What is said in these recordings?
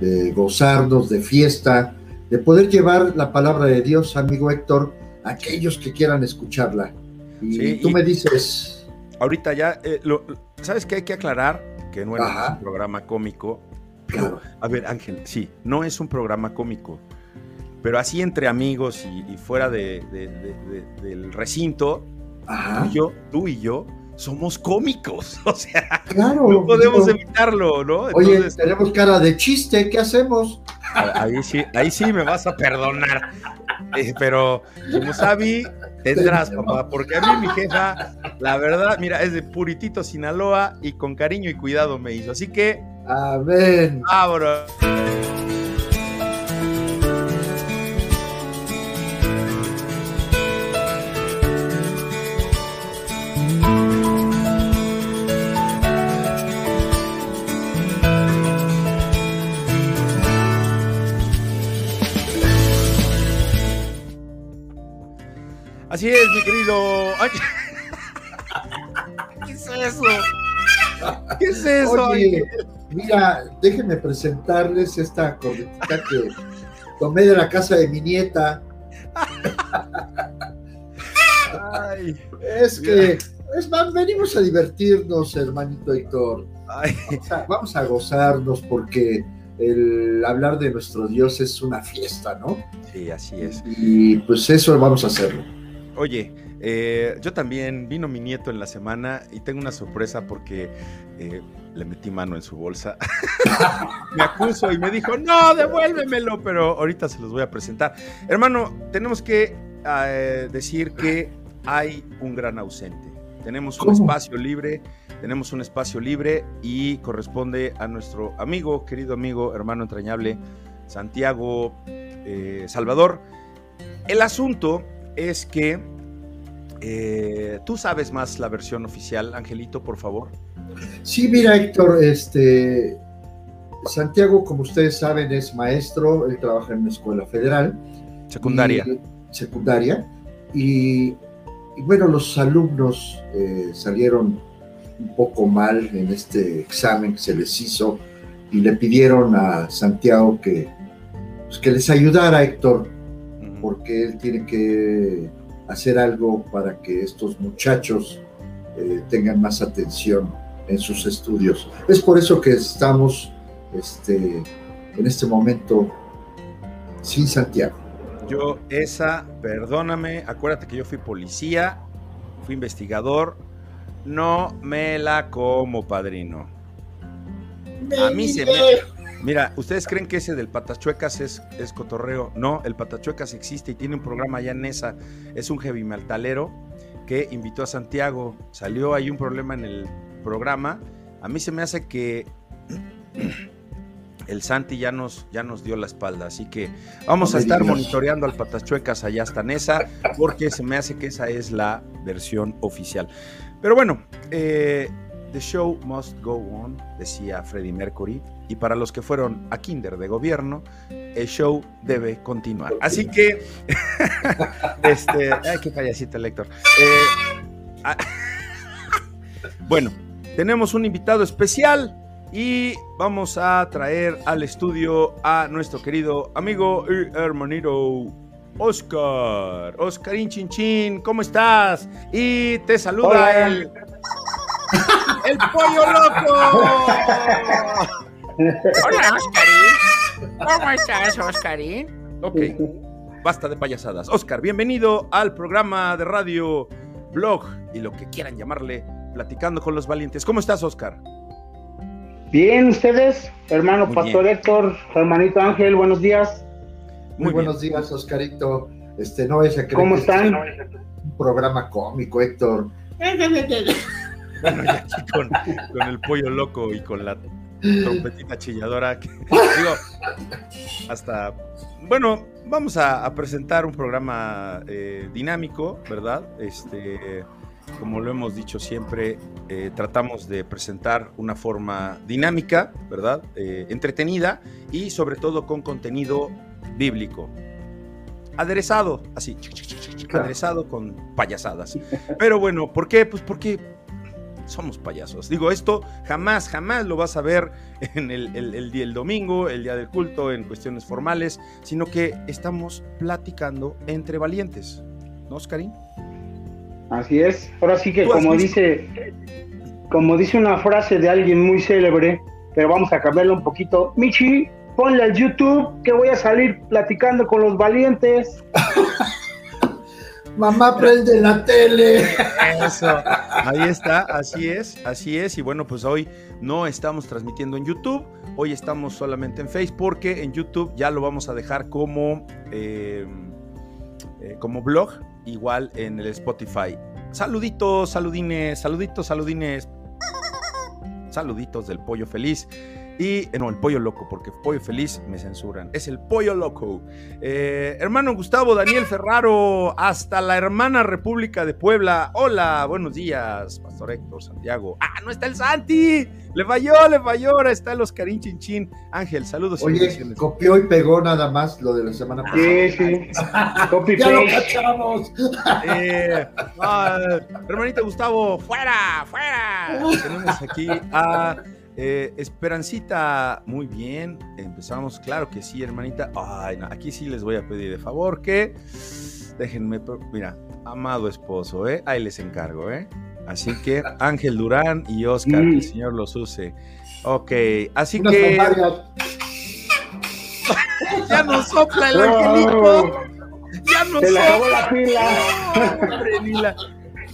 de gozarnos, de fiesta, de poder llevar la palabra de Dios, amigo Héctor, a aquellos que quieran escucharla. Y tú me dices... Ahorita ya, eh, ¿sabes qué hay que aclarar? Que no es un programa cómico. Claro. A ver, Ángel, sí, no es un programa cómico pero así entre amigos y, fuera de, del recinto, Tú, y yo, tú y yo somos cómicos, o sea, no podemos evitarlo, ¿no? oye, tenemos cara de chiste, ¿qué hacemos? Ahí sí, ahí sí me vas a perdonar, eh, pero como Sabi, tendrás, papá, porque a mí mi jefa, la verdad, mira, es de Puritito, Sinaloa, y con cariño y cuidado me hizo, así que... Amén. Abro. Es, mi querido. ¿Qué es eso? ¿Qué es eso? Oye, mira, déjenme presentarles esta corretita que tomé de la casa de mi nieta. Ay, es que es venimos a divertirnos, hermanito Héctor. Vamos a, vamos a gozarnos porque el hablar de nuestro Dios es una fiesta, ¿no? Sí, así es. Y pues eso vamos a hacerlo. Oye, eh, yo también vino mi nieto en la semana y tengo una sorpresa porque eh, le metí mano en su bolsa. me acuso y me dijo, no, devuélvemelo, pero ahorita se los voy a presentar. Hermano, tenemos que eh, decir que hay un gran ausente. Tenemos un espacio libre, tenemos un espacio libre y corresponde a nuestro amigo, querido amigo, hermano entrañable, Santiago Salvador. El asunto es que eh, tú sabes más la versión oficial, Angelito, por favor. Sí, mira, Héctor, este Santiago, como ustedes saben, es maestro, él trabaja en una escuela federal. Secundaria. secundaria. Y, bueno, los alumnos eh, salieron un poco mal en este examen que se les hizo y le pidieron a Santiago que, pues, que les ayudara, Héctor, porque él tiene que hacer algo para que estos muchachos eh, tengan más atención en sus estudios. Es por eso que estamos este, en este momento sin Santiago. Yo esa, perdóname, acuérdate que yo fui policía, fui investigador, no me la como, padrino. A mí se me, Mira, ¿ustedes creen que ese del Patachuecas es, es cotorreo? No, el Patachuecas existe y tiene un programa allá en esa. Es un heavy metalero que invitó a Santiago. Salió ahí un problema en el programa. A mí se me hace que el Santi ya nos, ya nos dio la espalda. Así que vamos a estar monitoreando al Patachuecas allá hasta Nesa, porque se me hace que esa es la versión oficial. Pero bueno, eh, The show must go on, decía Freddie Mercury y para los que fueron a Kinder de gobierno, el show debe continuar. Así que, este, ay, qué payasito el lector. Eh, ah, bueno, tenemos un invitado especial y vamos a traer al estudio a nuestro querido amigo y hermanito Oscar. Oscarín Chinchín, ¿cómo estás? Y te saluda el, el pollo loco. Hola, Oscarín. ¿Cómo estás, Oscarín? Ok, basta de payasadas. Oscar, bienvenido al programa de radio, blog y lo que quieran llamarle, Platicando con los Valientes. ¿Cómo estás, Oscar? Bien, ustedes, hermano Pastor Héctor, hermanito Ángel, buenos días. Muy, buenos días, Oscarito. Este, no es ¿Cómo están? un programa cómico, Héctor. Bueno, ya aquí con, con el pollo loco y con la trompetita chilladora. digo, hasta. Bueno, vamos a, presentar un programa eh, dinámico, ¿verdad? Este, como lo hemos dicho siempre, eh, tratamos de presentar una forma dinámica, ¿verdad? Eh, entretenida y sobre todo con contenido bíblico. Aderezado, así, aderezado con payasadas. Pero bueno, ¿por qué? Pues porque somos payasos. Digo, esto jamás, jamás lo vas a ver en el, el, día, el domingo, el día del culto, en cuestiones formales, sino que estamos platicando entre valientes. ¿No, Oscarín? Así es. Ahora sí que como dice, como dice una frase de alguien muy célebre, pero vamos a cambiarlo un poquito. Michi, ponle al YouTube que voy a salir platicando con los valientes. Mamá, prende la tele. Eso, ahí está, así es, así es. Y bueno, pues hoy no estamos transmitiendo en YouTube, hoy estamos solamente en Facebook, porque en YouTube ya lo vamos a dejar como, eh, eh, como blog, igual en el Spotify. Saluditos, saludines, saluditos, saludines. Saluditos del pollo feliz. Y, eh, no, el pollo loco, porque pollo feliz me censuran. Es el pollo loco. Eh, hermano Gustavo Daniel Ferraro, hasta la hermana República de Puebla. Hola, buenos días, Pastor Héctor Santiago. Ah, no está el Santi. Le falló, le falló. Ahora está el Oscarín Chinchín. Ángel, saludos. Oye, copió y pegó nada más lo de la semana pasada. Sí, sí. ya lo cachamos. Eh, hermanito Gustavo, fuera, fuera. Tenemos aquí a. Eh, Esperancita, muy bien. Empezamos, claro que sí, hermanita. Ay, no, aquí sí les voy a pedir de favor que déjenme, mira, amado esposo, ¿eh? Ahí les encargo, ¿eh? Así que Ángel Durán y Oscar, que el Señor los use. Ok, así que. ya nos sopla el angelito. Ya nos Se le acabó la pila.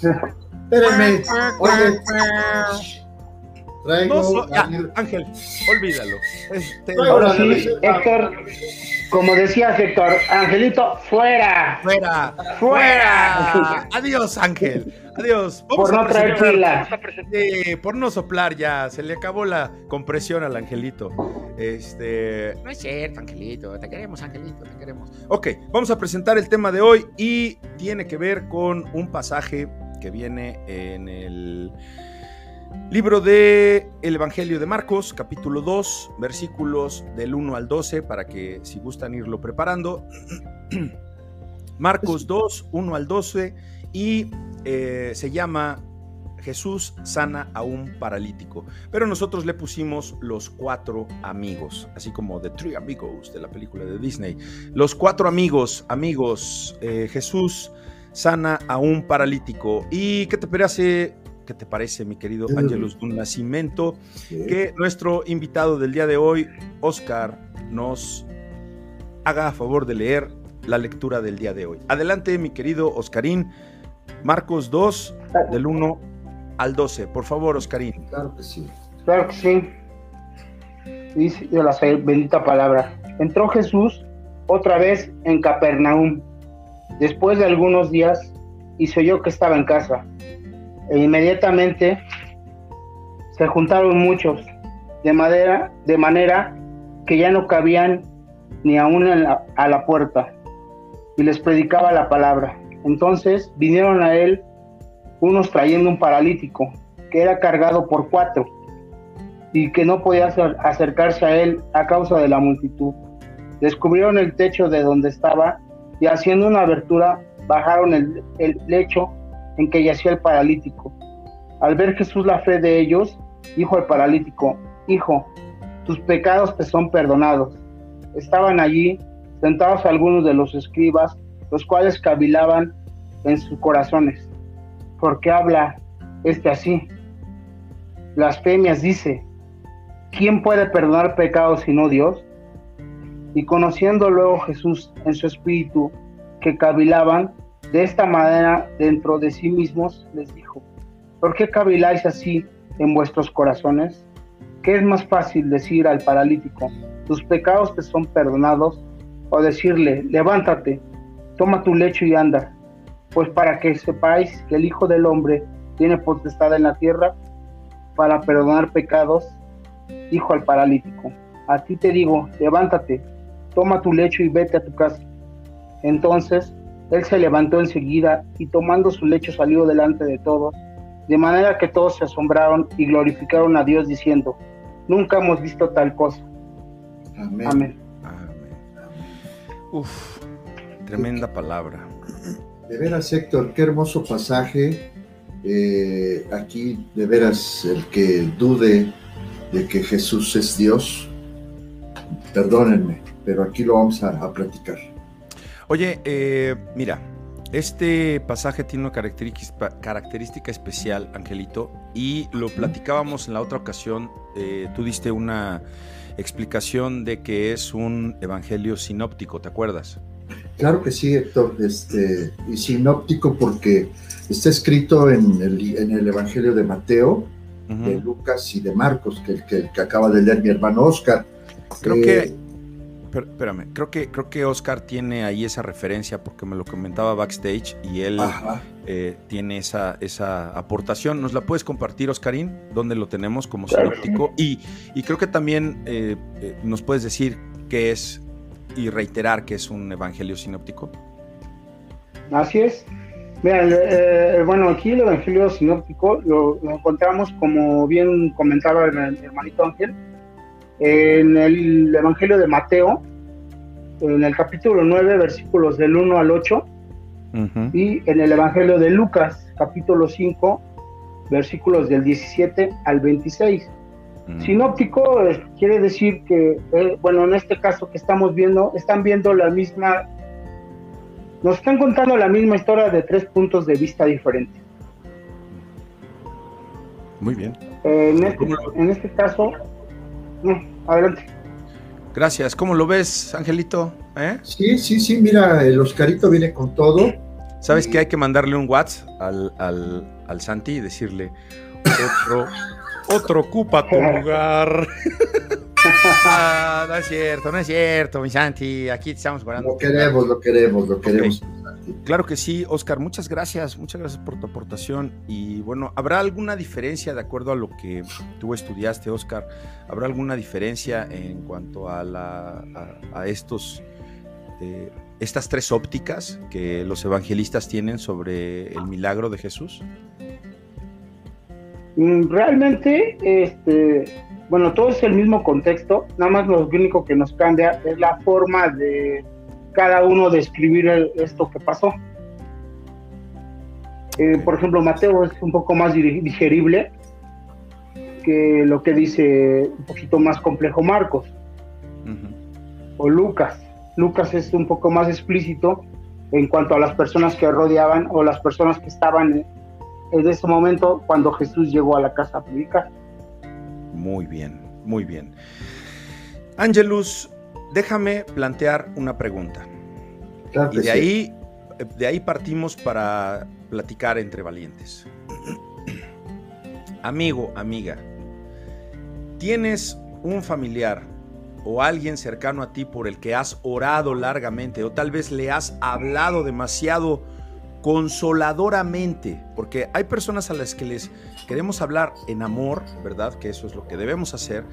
Espérenme. Oye. No, Ángel, olvídalo. Este, Ahora sí, Héctor, como decías, Héctor, Angelito, fuera. Fuera. Fuera. Adiós, Ángel. Adiós. por no traer por no soplar ya. Se le acabó la compresión al Angelito. Este. No es cierto, Angelito. Te queremos, Angelito. Te queremos. Ok, vamos a presentar el tema de hoy y tiene que ver con un pasaje que viene en el Libro de el Evangelio de Marcos, capítulo 2, versículos del 1 al 12, para que si gustan irlo preparando. Marcos 2, 1 al 12, y eh, se llama Jesús sana a un paralítico. Pero nosotros le pusimos los cuatro amigos, así como The Three Amigos de la película de Disney. Los cuatro amigos, amigos, eh, Jesús sana a un paralítico. ¿Y qué te parece ¿Qué te parece, mi querido Ángelus un Nacimiento? Que nuestro invitado del día de hoy, Oscar, nos haga a favor de leer la lectura del día de hoy. Adelante, mi querido Oscarín. Marcos 2, del 1 al 12. Por favor, Oscarín. Claro que sí. Claro que sí. Dice la bendita palabra. Entró Jesús otra vez en Capernaum. Después de algunos días, y se oyó que estaba en casa e inmediatamente se juntaron muchos, de, madera, de manera que ya no cabían ni aún a la puerta, y les predicaba la palabra. Entonces vinieron a él unos trayendo un paralítico, que era cargado por cuatro, y que no podía acercarse a él a causa de la multitud. Descubrieron el techo de donde estaba y haciendo una abertura bajaron el, el lecho en que yacía el paralítico. Al ver Jesús la fe de ellos, dijo al paralítico, Hijo, tus pecados te son perdonados. Estaban allí sentados algunos de los escribas, los cuales cavilaban en sus corazones. ¿Por qué habla este así? Blasfemias dice, ¿quién puede perdonar pecados sino Dios? Y conociendo luego Jesús en su espíritu que cavilaban, de esta manera, dentro de sí mismos, les dijo, ¿por qué caviláis así en vuestros corazones? ¿Qué es más fácil decir al paralítico, tus pecados te son perdonados? O decirle, levántate, toma tu lecho y anda. Pues para que sepáis que el Hijo del Hombre tiene potestad en la tierra para perdonar pecados, dijo al paralítico, a ti te digo, levántate, toma tu lecho y vete a tu casa. Entonces él se levantó enseguida y tomando su lecho salió delante de todos, de manera que todos se asombraron y glorificaron a Dios diciendo, nunca hemos visto tal cosa. Amén. Amén. Uf, tremenda palabra. De veras, Héctor, qué hermoso pasaje. eh, aquí de veras el que dude de que Jesús es Dios, perdónenme, pero aquí lo vamos a, platicar. Oye, eh, mira, este pasaje tiene una característica, característica, especial, Angelito, y lo platicábamos en la otra ocasión. Eh, tú diste una explicación de que es un evangelio sinóptico, ¿te acuerdas? Claro que sí, Héctor, este, y sinóptico porque está escrito en el, en el Evangelio de Mateo, de Lucas y de Marcos, que, que, que, acaba de leer mi hermano Oscar. Creo que, eh, espérame, creo que, creo que Oscar tiene ahí esa referencia porque me lo comentaba backstage y él eh, tiene esa, esa aportación. ¿Nos la puedes compartir, Oscarín? ¿Dónde lo tenemos como sinóptico? Y, y, creo que también eh, nos puedes decir qué es y reiterar que es un evangelio sinóptico. Así es. Mira, eh, bueno, aquí el Evangelio Sinóptico lo, encontramos, como bien comentaba el, hermanito Ángel, en el Evangelio de Mateo, en el capítulo 9, versículos del 1 al 8, y en el Evangelio de Lucas, capítulo 5, versículos del 17 al 26. Sinóptico eh, quiere decir que, eh, bueno, en este caso que estamos viendo, están viendo la misma nos están contando la misma historia de tres puntos de vista diferentes. Muy bien. en, este, en, este, caso, adelante. Gracias. ¿Cómo lo ves, Angelito? ¿Eh? Sí, sí, sí. Mira, el Oscarito viene con todo. ¿Sabes que hay que mandarle un WhatsApp al, al, al Santi y decirle otro, otro ocupa tu lugar? no es cierto, no es cierto, mi Santi. Aquí estamos guardando. Lo queremos, lo queremos, lo queremos. Claro que sí, Oscar, muchas gracias, muchas gracias por tu aportación. Y bueno, ¿habrá alguna diferencia de acuerdo a lo que tú estudiaste, Oscar? ¿Habrá alguna diferencia en cuanto a, la, a, estos, eh, estas tres ópticas que los evangelistas tienen sobre el milagro de Jesús? Mm, realmente, este, bueno, todo es el mismo contexto, nada más lo único que nos cambia es la forma de cada uno de escribir esto que pasó. Eh, por ejemplo, Mateo es un poco más digerible que lo que dice un poquito más complejo Marcos o Lucas. Lucas es un poco más explícito en cuanto a las personas que rodeaban o las personas que estaban en ese momento cuando Jesús llegó a la casa a predicar. Muy bien, muy bien. Angelus, déjame plantear una pregunta. y de ahí, de ahí partimos para platicar entre valientes. Amigo, amiga, ¿tienes un familiar o alguien cercano a ti por el que has orado largamente o tal vez le has hablado demasiado consoladoramente? Porque hay personas a las que les queremos hablar en amor, ¿verdad? Que eso es lo que debemos hacer.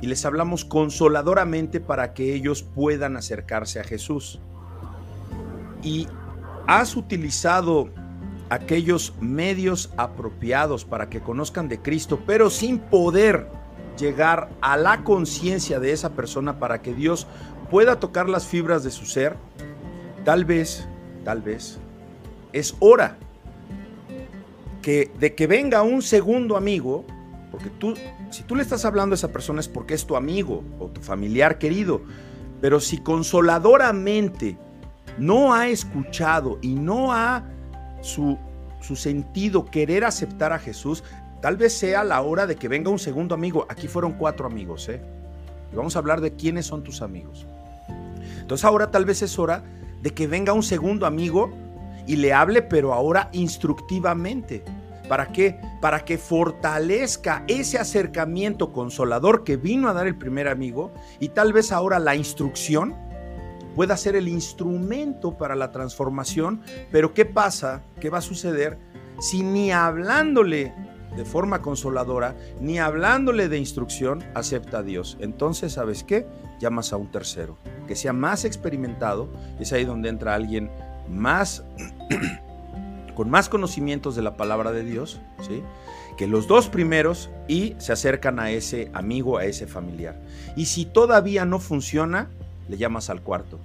Y les hablamos consoladoramente para que ellos puedan acercarse a Jesús. Y has utilizado aquellos medios apropiados para que conozcan de Cristo, pero sin poder llegar a la conciencia de esa persona para que Dios pueda tocar las fibras de su ser, tal vez, tal vez, es hora que de que venga un segundo amigo, porque tú, si tú le estás hablando a esa persona es porque es tu amigo o tu familiar querido, pero si consoladoramente no ha escuchado y no ha su, su sentido querer aceptar a Jesús, tal vez sea la hora de que venga un segundo amigo. Aquí fueron cuatro amigos, ¿eh? Y vamos a hablar de quiénes son tus amigos. Entonces ahora tal vez es hora de que venga un segundo amigo y le hable, pero ahora instructivamente. ¿Para qué? Para que fortalezca ese acercamiento consolador que vino a dar el primer amigo y tal vez ahora la instrucción pueda ser el instrumento para la transformación. Pero ¿qué pasa? ¿Qué va a suceder si ni hablándole de forma consoladora, ni hablándole de instrucción, acepta a Dios? Entonces, ¿sabes qué? Llamas a un tercero, que sea más experimentado. Es ahí donde entra alguien más, con más conocimientos de la palabra de Dios, ¿sí? que los dos primeros y se acercan a ese amigo, a ese familiar. Y si todavía no funciona, le llamas al cuarto.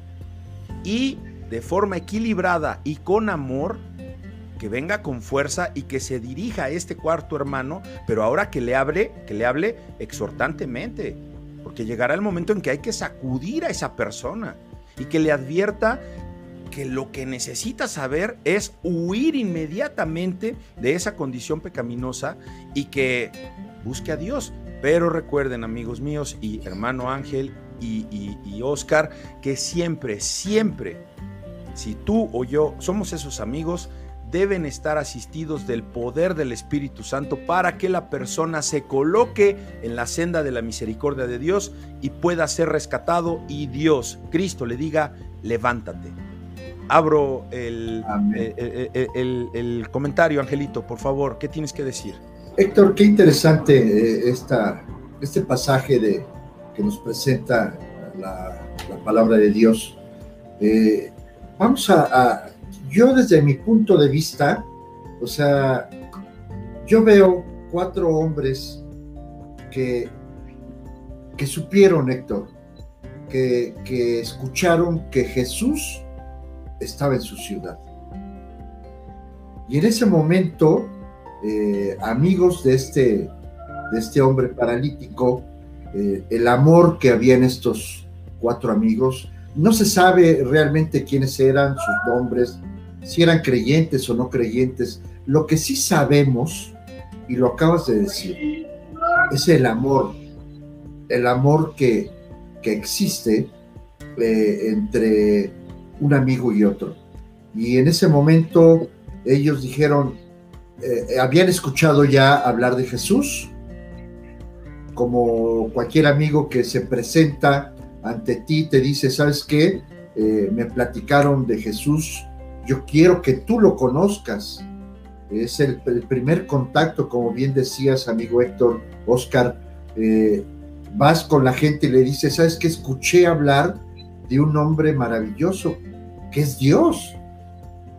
Y de forma equilibrada y con amor, que venga con fuerza y que se dirija a este cuarto hermano, pero ahora que le hable, que le hable exhortantemente, porque llegará el momento en que hay que sacudir a esa persona y que le advierta que lo que necesita saber es huir inmediatamente de esa condición pecaminosa y que busque a Dios. Pero recuerden, amigos míos y hermano Ángel y, y Oscar, que siempre, siempre, si tú o yo somos esos amigos, deben estar asistidos del poder del Espíritu Santo para que la persona se coloque en la senda de la misericordia de Dios y pueda ser rescatado y Dios, Cristo, le diga, levántate. Abro el, eh, eh, eh, el, comentario, Angelito, por favor, ¿qué tienes que decir? Héctor, qué interesante esta, este pasaje de, que nos presenta la, palabra de Dios. vamos a yo desde mi punto de vista, o sea, yo veo cuatro hombres que, que supieron, Héctor, que, que escucharon que Jesús estaba en su ciudad. Y en ese momento, eh, amigos de este, de este hombre paralítico, eh, el amor que había en estos cuatro amigos, no se sabe realmente quiénes eran, sus nombres, si eran creyentes o no creyentes. Lo que sí sabemos, y lo acabas de decir, es el amor, el amor que, que existe eh, entre un amigo y otro. Y en ese momento ellos dijeron, eh, habían escuchado ya hablar de Jesús, como cualquier amigo que se presenta ante ti, te dice, ¿sabes qué? Eh, me platicaron de Jesús yo quiero que tú lo conozcas. Es el, primer contacto, como bien decías, amigo Héctor, Oscar, eh, vas con la gente y le dices, ¿sabes qué? Escuché hablar de un hombre maravilloso, es Dios.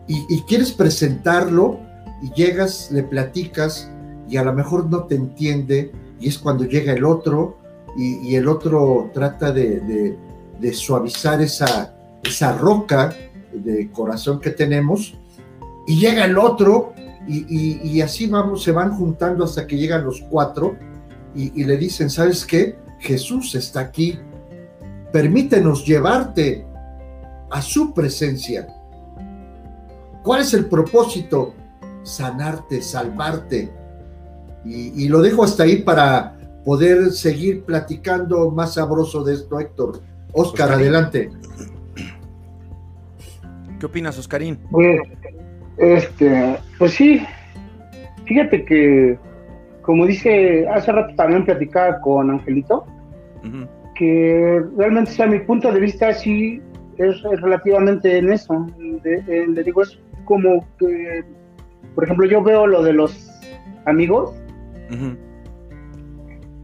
Y, quieres presentarlo y llegas, le platicas y a lo mejor no te entiende y es cuando llega el otro y, el otro trata de, de suavizar esa, esa roca de corazón que tenemos, y llega el otro, y, así vamos, se van juntando hasta que llegan los cuatro, y, le dicen, ¿sabes qué? Jesús está aquí, permítenos llevarte a su presencia. ¿Cuál es el propósito? Sanarte, salvarte. Y, y, lo dejo hasta ahí para poder seguir platicando más sabroso de esto, Héctor. Oscar, adelante. ¿Qué opinas, Oscarín? Pues, este, pues sí, fíjate que, como dice, hace rato también platicaba con Angelito, que realmente, sea, mi punto de vista sí es, relativamente en eso. le digo, es como que, por ejemplo, yo veo lo de los amigos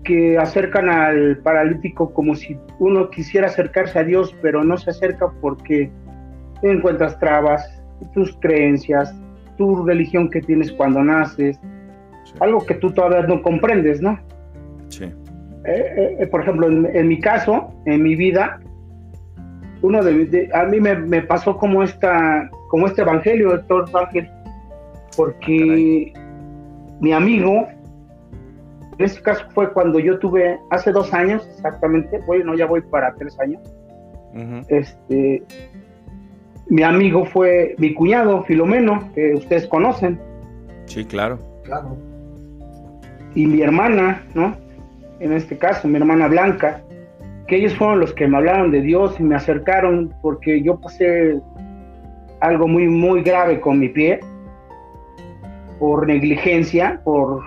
que acercan al paralítico como si uno quisiera acercarse a Dios, pero no se acerca porque encuentras trabas, tus creencias, tu religión que tienes cuando naces, algo que tú todavía no comprendes, ¿no? Sí. Eh, eh, eh, por ejemplo, en, mi caso, en mi vida, uno de, a mí me, pasó como esta, como este evangelio, doctor Ángel, porque mi amigo, en este caso fue cuando yo tuve, hace dos años exactamente, bueno, ya voy para tres años, este, mi amigo fue mi cuñado, Filomeno, que ustedes conocen. Sí, claro. Claro. Y mi hermana, ¿no? En este caso, mi hermana Blanca, que ellos fueron los que me hablaron de Dios y me acercaron porque yo pasé algo muy, muy grave con mi pie, por negligencia, por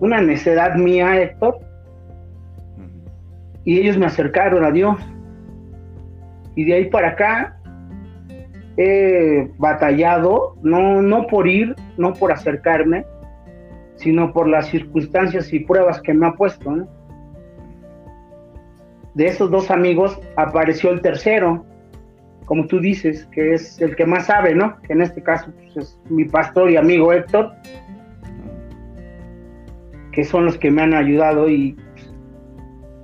una necedad mía, Héctor. Y ellos me acercaron a Dios. Y de ahí para acá he batallado, no, no por ir, no por acercarme, sino por las circunstancias y pruebas que me ha puesto. De esos dos amigos apareció el tercero, como tú dices, que es el que más sabe, ¿no? Que en este caso pues, es mi pastor y amigo Héctor, que son los que me han ayudado y pues,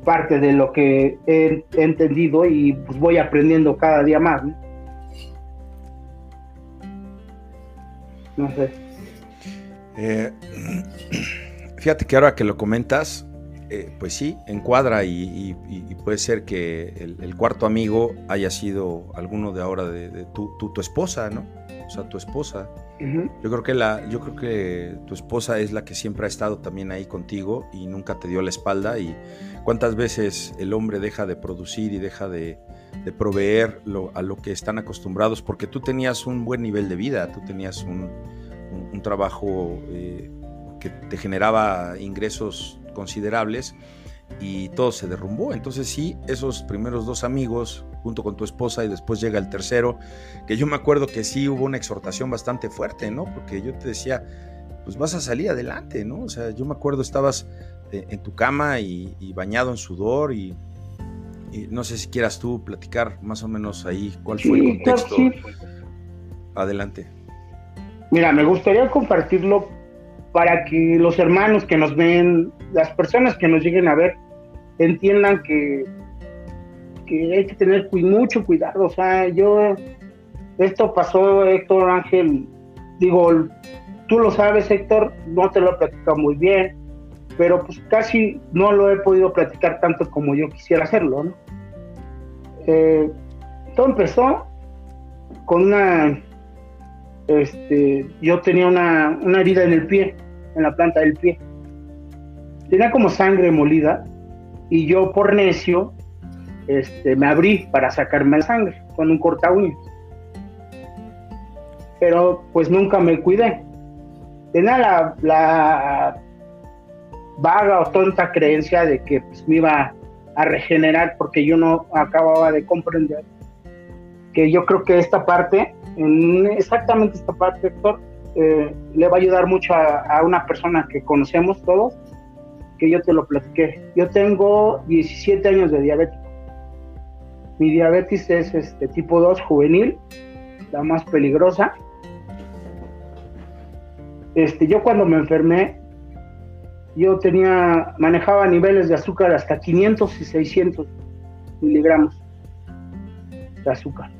parte de lo que he, entendido y pues, voy aprendiendo cada día más. ¿no? No sé. Eh, fíjate que ahora que lo comentas, eh, pues sí, encuadra y, puede ser que el, cuarto amigo haya sido alguno de ahora de, tu, tu, esposa, ¿no? O sea, tu esposa. Yo creo que la, yo creo que tu esposa es la que siempre ha estado también ahí contigo y nunca te dio la espalda. Y cuántas veces el hombre deja de producir y deja de, proveer a lo que están acostumbrados, porque tú tenías un buen nivel de vida, tú tenías un, trabajo eh, que te generaba ingresos considerables y todo se derrumbó. Entonces sí, esos primeros dos amigos junto con tu esposa y después llega el tercero, que yo me acuerdo que sí hubo una exhortación bastante fuerte, ¿no? Porque yo te decía, pues vas a salir adelante, ¿no? O sea, yo me acuerdo estabas eh, en tu cama y, bañado en sudor y, no sé si quieras tú platicar más o menos ahí cuál fue el contexto. Adelante. Mira, me gustaría compartirlo para que los hermanos que nos ven, las personas que nos lleguen a ver, entiendan que, hay que tener mucho cuidado. O sea, yo, esto pasó, Héctor Ángel, digo, tú lo sabes, Héctor, no te lo he platicado muy bien, pero pues casi no lo he podido platicar tanto como yo quisiera hacerlo, ¿no? Eh, empezó con una, este, yo tenía una, una herida en el pie, en la planta del pie. Tenía como sangre molida y yo por necio este, me abrí para sacarme la sangre con un corta uñas. Pero pues nunca me cuidé. Tenía la, vaga o tonta creencia de que pues, me iba a regenerar porque yo no acababa de comprender que yo creo que esta parte, exactamente esta parte, Héctor, eh, le va a ayudar mucho a, una persona que conocemos todos, que yo te lo platiqué. Yo tengo 17 años de diabetes. Mi diabetes es este tipo 2 juvenil, la más peligrosa. Este, yo cuando me enfermé, yo tenía, manejaba niveles de azúcar hasta 500 y 600 miligramos de azúcar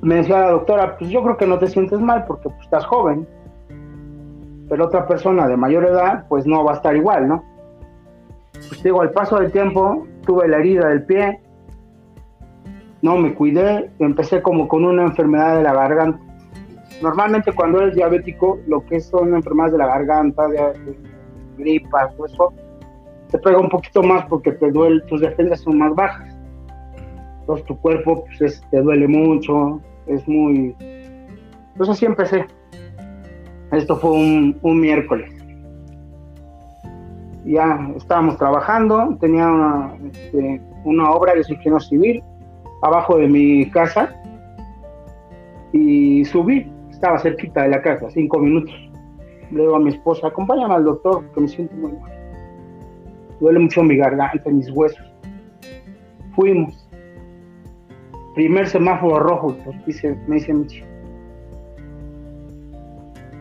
me decía la doctora, pues yo creo que no te sientes mal porque pues, estás joven, pero otra persona de mayor edad, pues no va a estar igual, ¿no? Pues digo, al paso del tiempo tuve la herida del pie, no me cuidé, empecé como con una enfermedad de la garganta. Normalmente cuando eres diabético, lo que son enfermedades de la garganta, de, gripas, eso, te pega un poquito más porque te duele, tus defensas son más bajas. Entonces tu cuerpo pues, te duele mucho, es muy... Entonces así empecé. Esto fue un, miércoles. Ya estábamos trabajando, tenía una, este, obra de ingeniero civil abajo de mi casa y subí, estaba cerquita de la casa, cinco minutos. Le digo a mi esposa, acompáñame al doctor que me siento muy mal. Duele mucho mi garganta, mis huesos. Fuimos primer semáforo rojo, pues, dice, me dice Michi.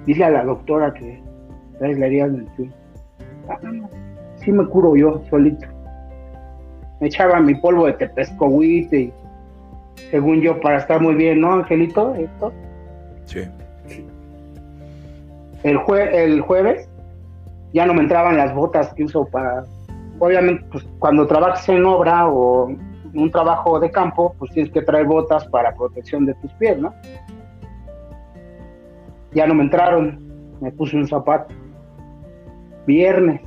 Dile a la doctora que traes la herida del pie. Ah, sí me curo yo solito. Me echaba mi polvo de tepescohuite y según yo para estar muy bien, ¿no, Angelito? Esto. Sí. El, el jueves ya no me entraban las botas que uso para... Obviamente, pues cuando trabajas en obra o un trabajo de campo, pues tienes que traer botas para protección de tus pies, ¿no? Ya no me entraron, me puse un zapato. Viernes,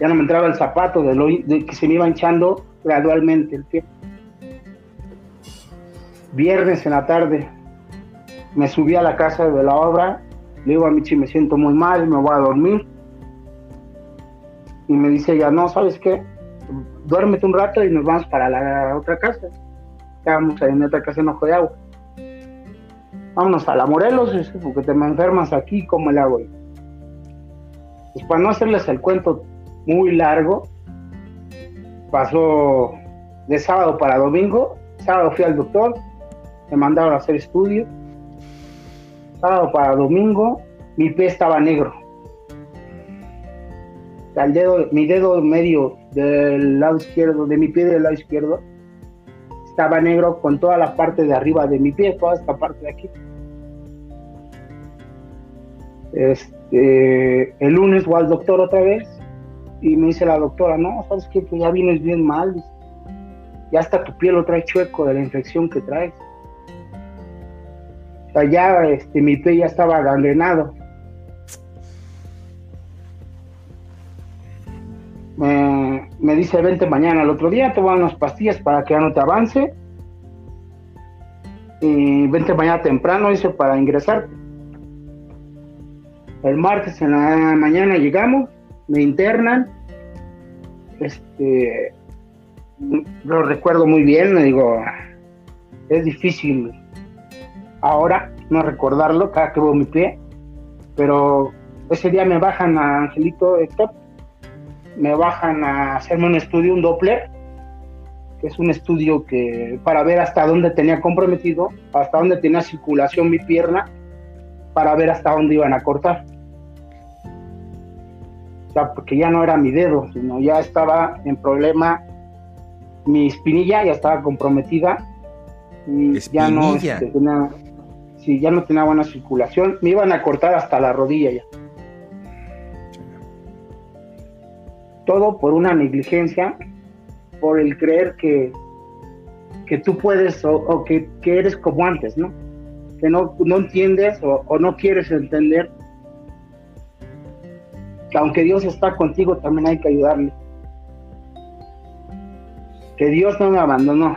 ya no me entraba el zapato de, lo, que se me iba hinchando gradualmente el pie. Viernes en la tarde, me subí a la casa de la obra, le digo a Michi, me siento muy mal, me voy a dormir. Y me dice ella, no, ¿sabes qué? Duérmete un rato y nos vamos para la otra casa. Estábamos ahí en otra casa en Ojo de Agua. Vámonos a la Morelos, porque te me enfermas aquí, como el agua. Pues para no hacerles el cuento muy largo, pasó de sábado para domingo. Sábado fui al doctor, me mandaron a hacer estudio. Sábado para domingo, mi pie estaba negro al dedo, mi dedo medio del lado izquierdo, de mi pie del lado izquierdo, estaba negro con toda la parte de arriba de mi pie, toda esta parte de aquí. Este, el lunes voy al doctor otra vez y me dice la doctora, no, sabes que ya vienes bien mal, ya hasta tu piel lo trae chueco de la infección que traes. O sea, ya este, mi pie ya estaba gangrenado. Me, me dice, vente mañana al otro día, te unas pastillas para que ya no te avance. Y vente mañana temprano, dice, para ingresar. El martes en la mañana llegamos, me internan. Este, lo recuerdo muy bien, me digo, es difícil ahora no recordarlo cada que veo mi pie, pero ese día me bajan a Angelito me bajan a hacerme un estudio, un Doppler, que es un estudio que para ver hasta dónde tenía comprometido, hasta dónde tenía circulación mi pierna, para ver hasta dónde iban a cortar. O sea, porque ya no era mi dedo, sino ya estaba en problema mi espinilla ya estaba comprometida y ya no este, tenía, ya no tenía buena circulación, me iban a cortar hasta la rodilla ya. Todo por una negligencia, por el creer que, que tú puedes o, que, eres como antes, ¿no? Que no, no entiendes o no quieres entender que aunque Dios está contigo, también hay que ayudarle que Dios no me abandonó.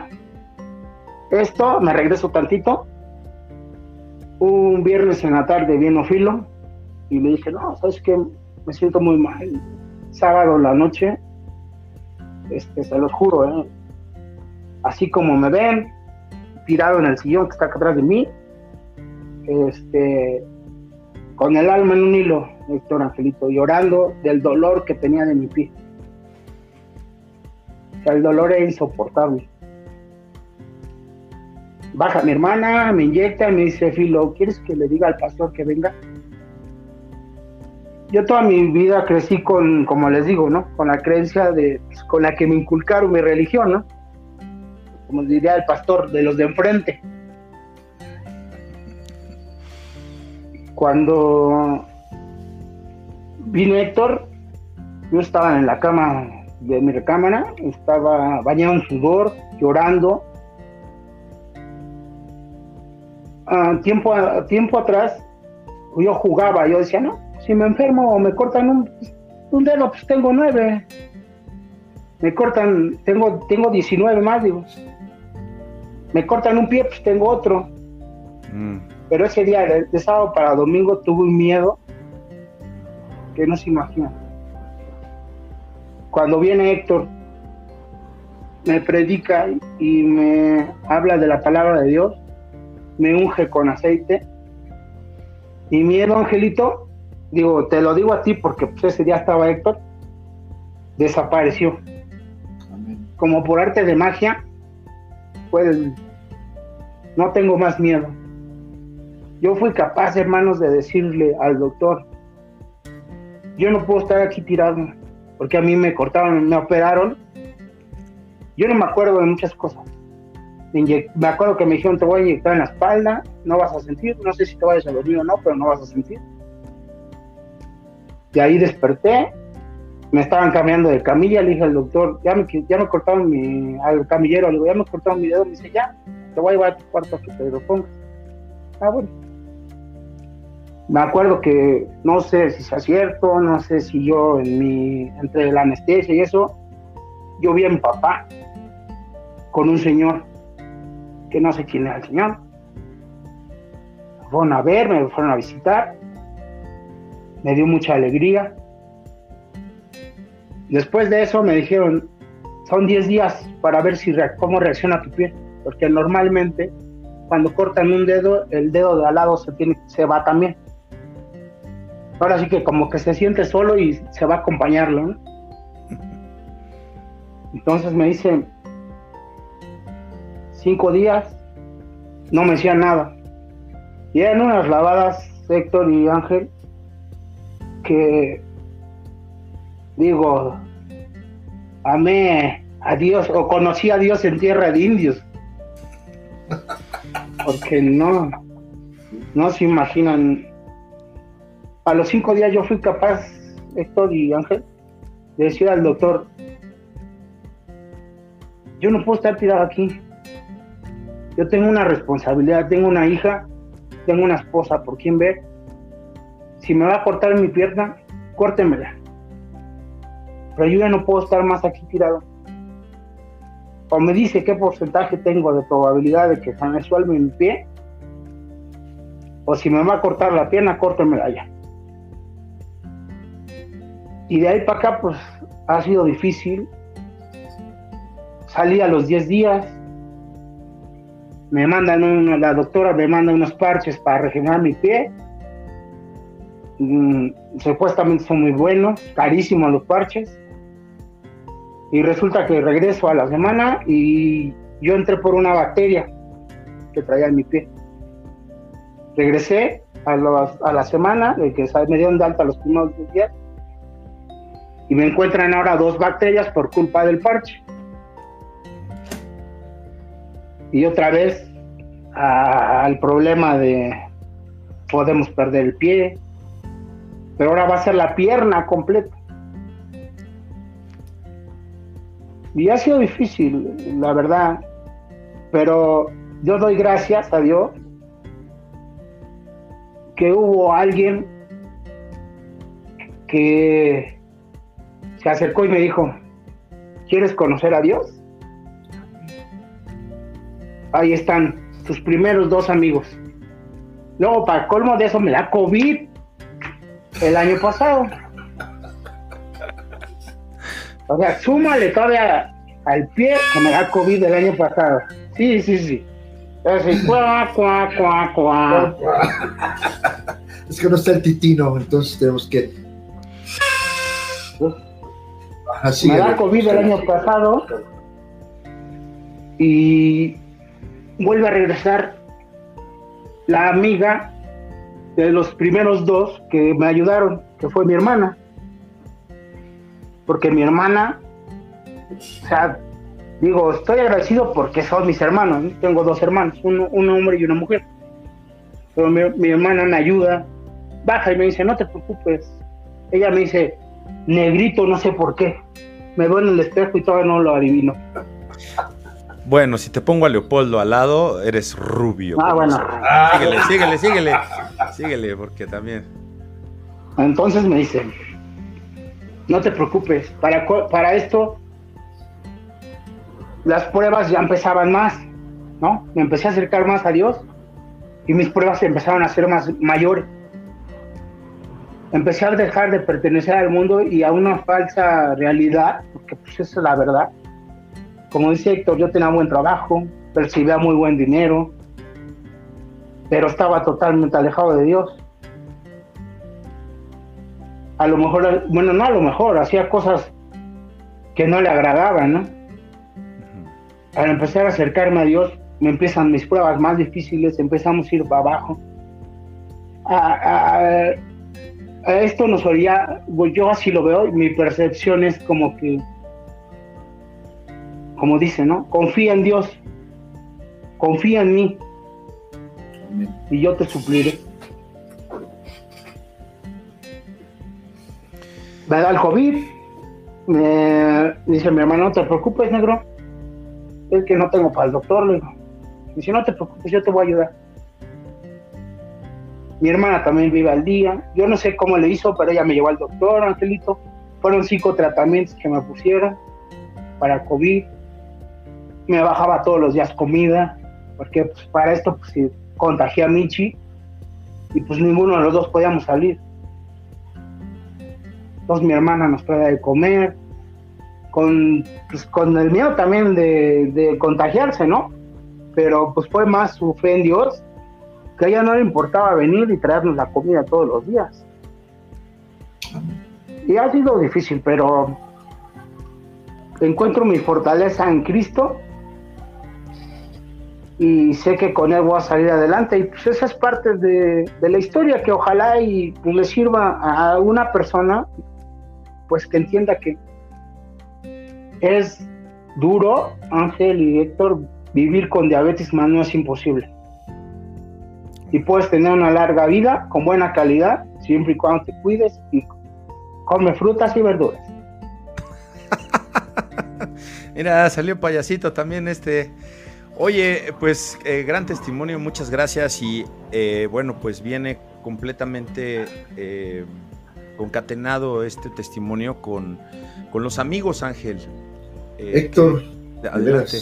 Esto, me regreso tantito. Un viernes en la tarde vino Filo y le dije, no, sabes que me siento muy mal. Sábado la noche, este, se los juro, ¿eh? así como me ven, tirado en el sillón que está acá atrás de mí, este, con el alma en un hilo, Héctor Angelito, llorando del dolor que tenía de mi pie el dolor es insoportable. Baja mi hermana, me inyecta, me dice, Filo, ¿quieres que le diga al pastor que venga? Yo toda mi vida crecí con, como les digo, ¿no? Con la creencia de, pues, con la que me inculcaron mi religión, ¿no? Como diría el pastor, de los de enfrente. Cuando vino Héctor, yo estaba en la cama de mi recámara, estaba bañado en sudor, llorando. Ah, tiempo, tiempo atrás yo jugaba, yo decía, no, si me enfermo o me cortan un, un dedo, pues tengo nueve. Me cortan, tengo, tengo 19 más, digo. Me cortan un pie, pues tengo otro. Mm. Pero ese día, de, de, sábado para domingo, tuve un miedo que no se imagina cuando viene Héctor, me predica y me habla de la palabra de Dios, me unge con aceite. Y miedo, Angelito, digo, te lo digo a ti porque pues, ese día estaba Héctor, desapareció. Como por arte de magia, pues no tengo más miedo. Yo fui capaz, hermanos, de decirle al doctor, yo no puedo estar aquí tirado porque a mí me cortaron, me operaron. Yo no me acuerdo de muchas cosas. Me acuerdo que me dijeron, te voy a inyectar en la espalda, no vas a sentir, no sé si te vayas a dormir o no, pero no vas a sentir. De ahí desperté, me estaban cambiando de camilla, le dije al doctor, ya me, ya me cortaron mi, al camillero, le digo, ya me cortaron mi dedo, me dice, ya, te voy a llevar a tu cuarto a que te lo pongas. Ah, bueno me acuerdo que no sé si sea cierto, no sé si yo en mi, entre la anestesia y eso, yo vi a mi papá con un señor, que no sé quién era el señor. Me fueron a ver, me fueron a visitar, me dio mucha alegría. Después de eso me dijeron, son 10 días para ver si cómo reacciona tu piel, porque normalmente cuando cortan un dedo, el dedo de al lado se, tiene, se va también ahora sí que como que se siente solo y se va a acompañarlo. Entonces me dice, cinco días, no me decía nada. Y eran unas lavadas, Héctor y Ángel, que digo, amé a Dios o conocí a Dios en tierra de indios. Porque no, no se imaginan a los cinco días yo fui capaz, Héctor y Ángel, de decir al doctor, yo no puedo estar tirado aquí. Yo tengo una responsabilidad, tengo una hija, tengo una esposa por quien ver. Si me va a cortar mi pierna, córtemela. Pero yo ya no puedo estar más aquí tirado. O me dice qué porcentaje tengo de probabiliddad de que se me suelve mi pie. O si me va a cortar la pierna, córtemela ya. Y de ahí para acá, pues ha sido difícil. Salí a los 10 días. Me mandan, una, la doctora me manda unos parches para regenerar mi pie. Mm, supuestamente son muy buenos, carísimos los parches. Y resulta que regreso a la semana y yo entré por una bacteria que traía en mi pie. Regresé a, la semana que me dieron de alta los primeros días y me encuentran ahora dos bacterias por culpa del parche. Y otra vez al problema de podemos perder el pie, pero ahora va a ser la pierna completa. Y ha sido difícil, la verdad, pero yo doy gracias a Dios que hubo alguien que se acercó y me dijo, ¿quieres conocer a Dios? Ahí están tus primeros dos amigos. Luego, para colmo de eso, me da COVID el año pasado. O sea, súmale todavía al pie que me da COVID el año pasado. Sí, sí, sí. Así, cuá, cuá, cuá, cuá. Es que no está el titino, entonces tenemos que. Así. me da COVID el año pasado y vuelve a regresar la amiga de los primeros dos que me ayudaron, que fue mi hermana. Porque mi hermana, o sea, digo, estoy agradecido porque son mis hermanos, ¿no? tengo dos hermanos, uno, un hombre y una mujer. Pero mi, mi hermana me ayuda, baja y me dice, no te preocupes. Ella me dice, negrito, no sé por qué. Me veo en el espejo y todavía no lo adivino. Bueno, si te pongo a Leopoldo al lado, eres rubio. Ah, bueno. Síguele, síguele, síguele. Síguele, porque también. Entonces me dice, no te preocupes, para, para esto las pruebas ya empezaban más, ¿no? Me empecé a acercar más a Dios y mis pruebas empezaron a ser más mayores. Empecé a dejar de pertenecer al mundo y a una falsa realidad, porque pues esa es la verdad. Como dice Héctor, yo tenía buen trabajo, percibía muy buen dinero, pero estaba totalmente alejado de Dios a lo mejor, bueno, no a lo mejor, hacía cosas que no le agradaban, ¿no? Al empezar a acercarme a Dios, me empiezan mis pruebas más difíciles, empezamos a ir para abajo. A, a- a esto nos pues, yo así lo veo, mi percepción es como que, como dice, ¿no? Confía en Dios, confía en mí y yo te supliré. me da el COVID. Me dice mi hermano, no te preocupes, negro. Es que no tengo para el doctor, le digo. Dice, no te preocupes, yo te voy a ayudar. Mi hermana también vive al día. Yo no sé cómo le hizo, pero ella me llevó al doctor, Angelito. Fueron cinco tratamientos que me pusieron para COVID. Me bajaba todos los días comida, porque pues, para esto pues, contagié a Michi y pues ninguno de los dos podíamos salir. Entonces mi hermana nos trae de comer, con, pues, con el miedo también de, de contagiarse, ¿no? Pero pues fue más su fe en Dios, que a ella no le importaba venir y traernos la comida todos los días. Y ha sido difícil, pero encuentro mi fortaleza en Cristo y sé que con él voy a salir adelante y pues esa es parte de, de la historia que ojalá y pues, le sirva a una persona pues que entienda que es duro, Ángel y Héctor, vivir con diabetes, más no es imposible. Y puedes tener una larga vida con buena calidad siempre y cuando te cuides y come frutas y verduras. Mira, salió payasito también este. Oye, pues eh, gran testimonio, muchas gracias y eh, bueno, pues viene completamente eh, concatenado este testimonio con, con los amigos, Ángel. Héctor, Adelante.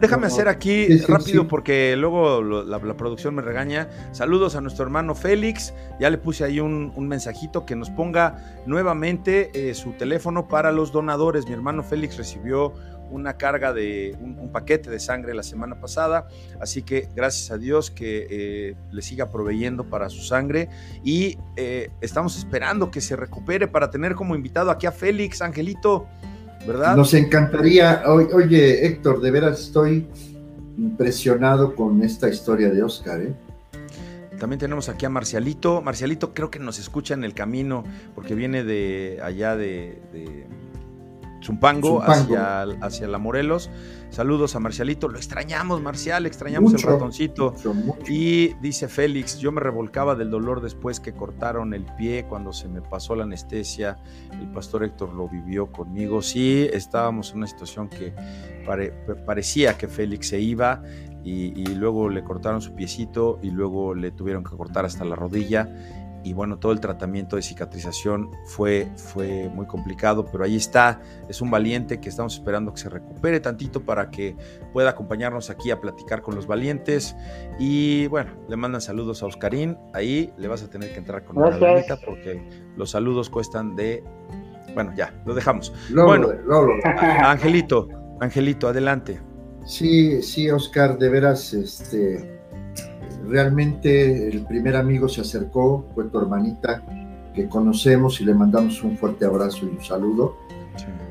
Déjame hacer aquí rápido porque luego la, producción me regaña. Saludos a nuestro hermano Félix. Ya le puse ahí un, mensajito que nos ponga nuevamente eh, su teléfono para los donadores. Mi hermano Félix recibió una carga de un, paquete de sangre la semana pasada, así que gracias a Dios que eh, le siga proveyendo para su sangre y eh, estamos esperando que se recupere para tener como invitado aquí a Félix, Angelito. Nos encantaría, oye Héctor, de veras estoy impresionado con esta historia de Oscar. ¿eh? También tenemos aquí a Marcialito. Marcialito creo que nos escucha en el camino porque viene de allá de, de Zumpango, Hacia, hacia la Morelos. Saludos a Marcialito. Lo extrañamos, Marcial, extrañamos el ratoncito. Y dice Félix, yo me revolcaba del dolor después que cortaron el pie cuando se me pasó la anestesia. El pastor Héctor lo vivió conmigo. Sí, estábamos en una situación que parecía que Félix se iba y, y luego le cortaron su piecito y luego le tuvieron que cortar hasta la rodilla y bueno, todo el tratamiento de cicatrización fue, fue muy complicado, pero ahí está, es un valiente que estamos esperando que se recupere tantito para que pueda acompañarnos aquí a platicar con los valientes. Y bueno, le mandan saludos a Oscarín, ahí le vas a tener que entrar con una lanita porque los saludos cuestan de... Bueno, ya, lo dejamos. bueno, Angelito, Angelito, adelante. Sí, sí, Oscar, de veras, este realmente el primer amigo se acercó, fue tu hermanita, que conocemos y le mandamos un fuerte abrazo y un saludo.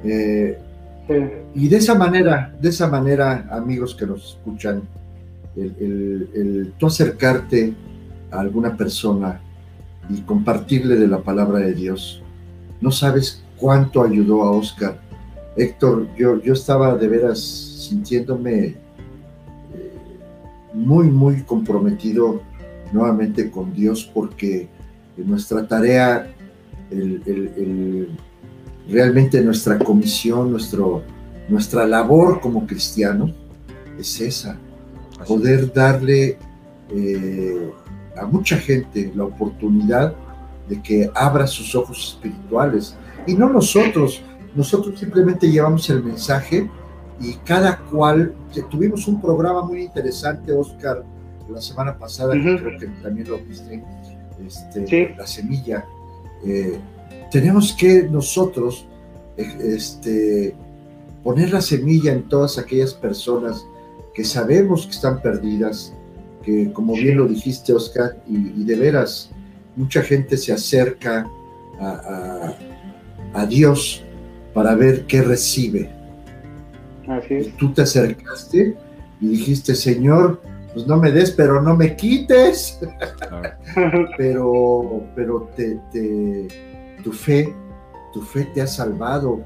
Eh, y de esa manera, de esa manera, amigos que nos escuchan, el, el, tú acercarte a alguna persona y compartirle de la palabra de Dios, no sabes cuánto ayudó a Oscar. Héctor, yo, yo estaba de veras sintiéndome muy, muy comprometido nuevamente con Dios porque nuestra tarea, realmente nuestra comisión, nuestro, nuestra labor como cristianos es esa, poder darle eh, a mucha gente la oportunidad de que abra sus ojos espirituales. Y no nosotros, nosotros simplemente llevamos el mensaje y cada cual, tuvimos un programa muy interesante, Oscar, la semana pasada, creo que también lo viste, este, la semilla. Eh, tenemos que nosotros eh, este, poner la semilla en todas aquellas personas que sabemos que están perdidas, que como bien lo dijiste, Oscar, y, de veras, mucha gente se acerca a, a Dios para ver qué recibe Tú te acercaste y dijiste, Señor, pues no me des, pero no me quites. pero pero te, tu fe, tu fe te ha salvado.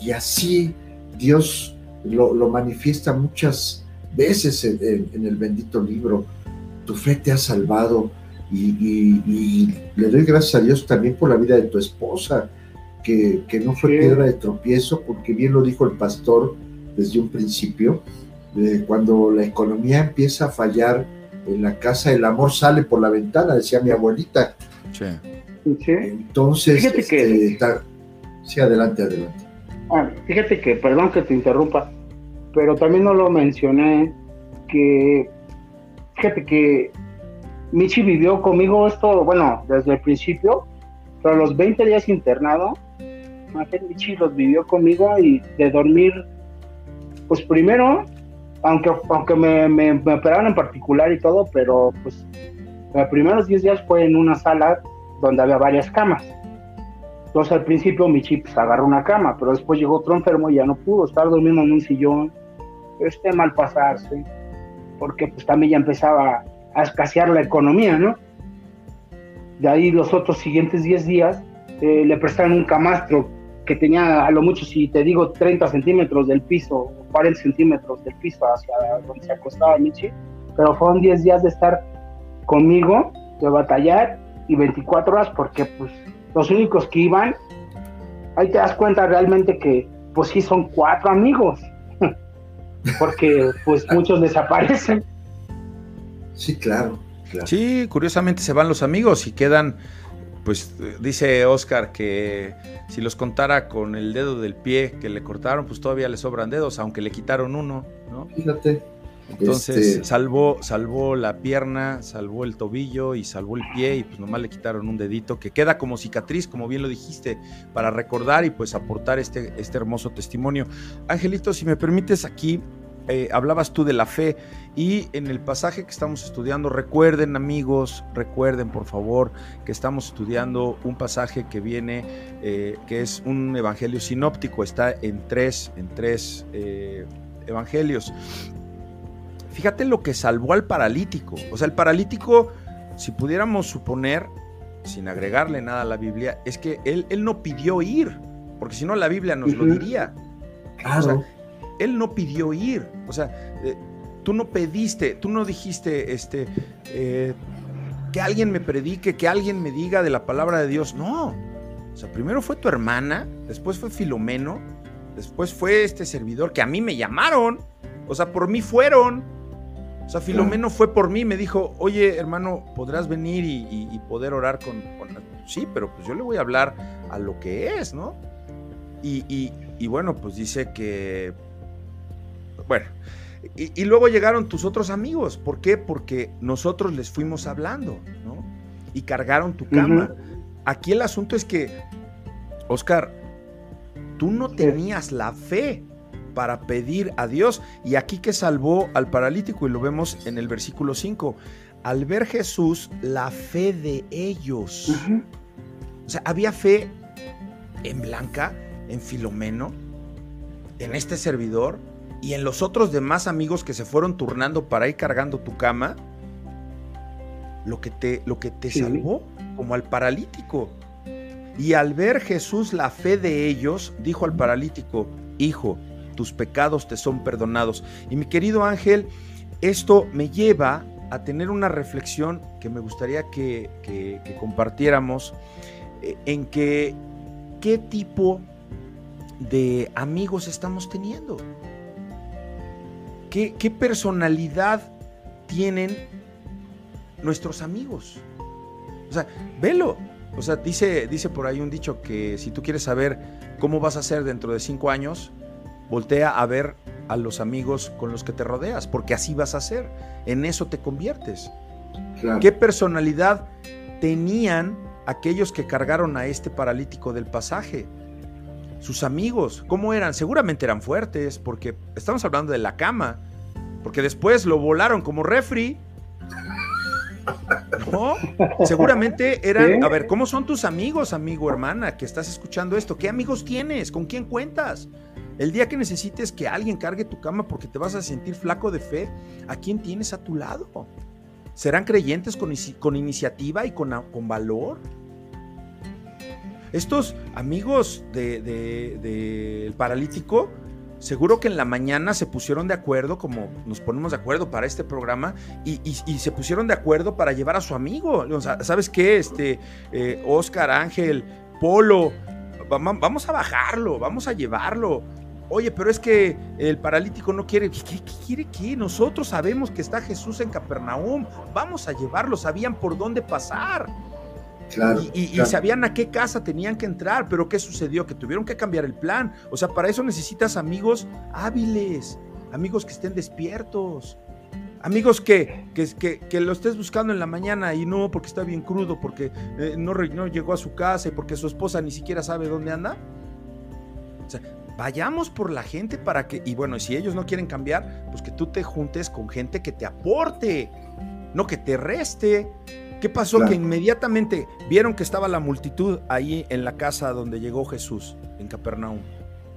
Y así Dios lo, manifiesta muchas veces en, el bendito libro. Tu fe te ha salvado. Y, le doy gracias a Dios también por la vida de tu esposa, que, que no fue piedra de tropiezo, porque bien lo dijo el pastor, desde un principio. cuando la economía empieza a fallar en la casa, el amor sale por la ventana, decía mi abuelita. Sí. Entonces, fíjate que... Este, sí, adelante, adelante. Ah, fíjate que, perdón que te interrumpa, pero también no lo mencioné, que fíjate que Michi vivió conmigo esto, bueno, desde el principio, pero los 20 días internado, Michi los vivió conmigo y de dormir pues primero, aunque, aunque me, operaron en particular y todo, pero pues los primeros 10 días fue en una sala donde había varias camas. Entonces al principio mi chip pues, agarró una cama, pero después llegó otro enfermo y ya no pudo estar durmiendo en un sillón. Este mal pasarse, porque pues también ya empezaba a escasear la economía, ¿no? De ahí los otros siguientes 10 días eh, le prestaron un camastro que tenía a lo mucho, si te digo, 30 centímetros del piso 40 centímetros del piso hacia donde se acostaba Michi, pero fueron 10 días de estar conmigo, de batallar, y 24 horas porque pues los únicos que iban, ahí te das cuenta realmente que pues sí son cuatro amigos, porque pues muchos desaparecen. Sí, claro, Sí, curiosamente se van los amigos y quedan, pues dice Oscar que si los contara con el dedo del pie que le cortaron, pues todavía le sobran dedos, aunque le quitaron uno, ¿no? Fíjate. Entonces este salvó, salvó la pierna, salvó el tobillo y salvó el pie y pues nomás le quitaron un dedito que queda como cicatriz, como bien lo dijiste, para recordar y pues aportar este, este hermoso testimonio. Angelito, si me permites aquí, eh, hablabas tú de la fe y en el pasaje que estamos estudiando, recuerden amigos, recuerden por favor que estamos estudiando un pasaje que viene, eh, que es un evangelio sinóptico, está en tres, en tres eh, evangelios. Fíjate lo que salvó al paralítico. O sea, el paralítico, si pudiéramos suponer, sin agregarle nada a la Biblia, es que él, él no pidió ir, porque si no la Biblia nos lo diría. O sea, él no pidió ir. O sea, eh, tú no pediste, tú no dijiste, este, eh, que alguien me predique, que alguien me diga de la palabra de Dios. No. O sea, primero fue tu hermana, después fue Filomeno, después fue este servidor que a mí me llamaron. O sea, por mí fueron. O sea, Filomeno fue por mí, me dijo, oye, hermano, ¿podrás venir y, poder orar con, Sí, pero pues yo le voy a hablar a lo que es, ¿no? Y, bueno, pues dice que... Bueno, y, luego llegaron tus otros amigos. ¿Por qué? Porque nosotros les fuimos hablando, ¿no? Y cargaron tu cama. Aquí el asunto es que, Oscar, tú no tenías la fe para pedir a Dios. Y aquí que salvó al paralítico, y lo vemos en el versículo 5, al ver Jesús la fe de ellos. O sea, había fe en Blanca, en Filomeno, en este servidor y en los otros demás amigos que se fueron turnando para ir cargando tu cama. Lo que te, lo que te salvó, como al paralítico. Y al ver Jesús la fe de ellos, dijo al paralítico, Hijo, tus pecados te son perdonados. Y mi querido Ángel, esto me lleva a tener una reflexión que me gustaría que, compartiéramos eh, en que qué tipo de amigos estamos teniendo. ¿Qué, qué personalidad tienen nuestros amigos? O sea, velo. O sea, dice, dice por ahí un dicho que si tú quieres saber cómo vas a ser dentro de cinco años, Voltea a ver a los amigos con los que te rodeas, porque así vas a ser. En eso te conviertes. ¿Qué personalidad tenían aquellos que cargaron a este paralítico del pasaje? Sus amigos, ¿cómo eran? Seguramente eran fuertes, porque estamos hablando de la cama, porque después lo volaron como refri. ¿No? Seguramente eran. A ver, ¿cómo son tus amigos, amigo, hermana, que estás escuchando esto? ¿Qué amigos tienes? ¿Con quién cuentas? El día que necesites que alguien cargue tu cama porque te vas a sentir flaco de fe, ¿a quién tienes a tu lado? ¿Serán creyentes con, con iniciativa y con, con, valor? Estos amigos del de, paralítico, seguro que en la mañana se pusieron de acuerdo, como nos ponemos de acuerdo para este programa, y, se pusieron de acuerdo para llevar a su amigo. ¿Sabes qué? Este, eh, Oscar, Ángel, Polo, vamos a bajarlo, vamos a llevarlo. Oye, pero es que el paralítico no quiere. ¿Qué, quiere que? Nosotros sabemos que está Jesús en Capernaum. Vamos a llevarlo. Sabían por dónde pasar. Claro, y, sabían a qué casa tenían que entrar, pero ¿qué sucedió? Que tuvieron que cambiar el plan. O sea, para eso necesitas amigos hábiles, amigos que estén despiertos, amigos que, que, que, lo estés buscando en la mañana y no porque está bien crudo, porque eh, no, no llegó a su casa y porque su esposa ni siquiera sabe dónde anda. O sea, vayamos por la gente para que, y bueno, si ellos no quieren cambiar, pues que tú te juntes con gente que te aporte, no que te reste. ¿Qué pasó? Que inmediatamente vieron que estaba la multitud ahí en la casa donde llegó Jesús, en Capernaum.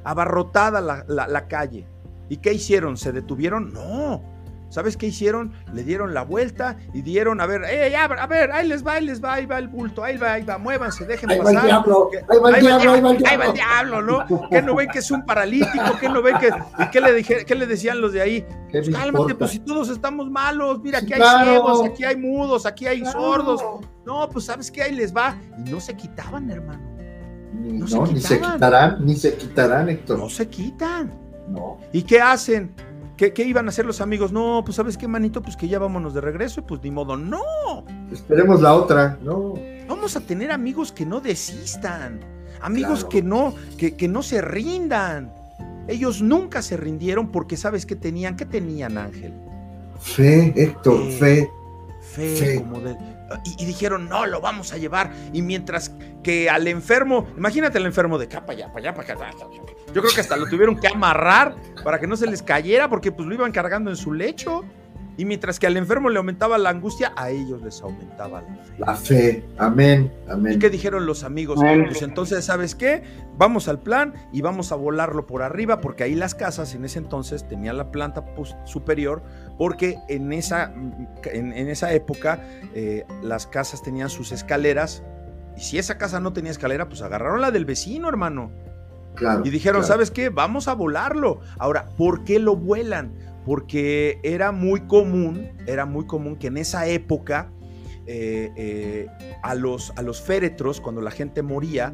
Abarrotada la, la, calle. ¿Y qué hicieron? ¿Se detuvieron? No. ¿Sabes qué hicieron? Le dieron la vuelta y dieron, a ver, ¡eh, a ver, ahí les va, ahí les va, ahí va el bulto, ahí va, ahí va, muévanse, dejen Ahí va pasar. el diablo, Que- ahí va el diablo, ahí va el ahí va el diablo. diablo, ¿no? ¿Qué no ven que es un paralítico? ¿Qué no ven que.? ¿Y qué le, dije, qué le decían los de ahí? ¿Qué Pues cálmate, importa? pues si todos estamos malos, mira, aquí hay Claro. ciegos, aquí hay mudos, aquí hay Claro. sordos. No, pues sabes qué, ahí les va. Y no se quitaban, hermano. No no, se ni se quitarán, ni se quitarán, Héctor. No se quitan. No. ¿Y qué hacen? ¿Qué, qué iban a hacer los amigos? No, pues sabes qué, manito, pues que ya vámonos de regreso y pues ni modo. No, Esperemos la otra, no. vamos a tener amigos que no desistan, amigos Claro. que no, que, que no se rindan. Ellos nunca se rindieron porque sabes qué tenían, ¿qué tenían, Ángel? Fe, Héctor, Fe. fe. Fe, Fe. como de- y, dijeron, no, lo vamos a llevar. Y mientras que al enfermo, imagínate al enfermo de capa allá, para allá, para acá. Yo creo que hasta lo tuvieron que amarrar para que no se les cayera, porque pues lo iban cargando en su lecho. Y mientras que al enfermo le aumentaba la angustia, a ellos les aumentaba la fe. La fe. Amén, ¿Y amén. qué dijeron los amigos? Amén. Pues entonces, ¿sabes qué? Vamos al plan y vamos a volarlo por arriba, porque ahí las casas en ese entonces tenían la planta pues, superior, porque en esa, en, en esa época eh, las casas tenían sus escaleras, y si esa casa no tenía escalera, pues agarraron la del vecino, hermano. Claro. Y dijeron, claro. ¿sabes qué? Vamos a volarlo. Ahora, ¿por qué lo vuelan? Porque era muy común, era muy común que en esa época eh, eh, a, los, a los féretros, cuando la gente moría,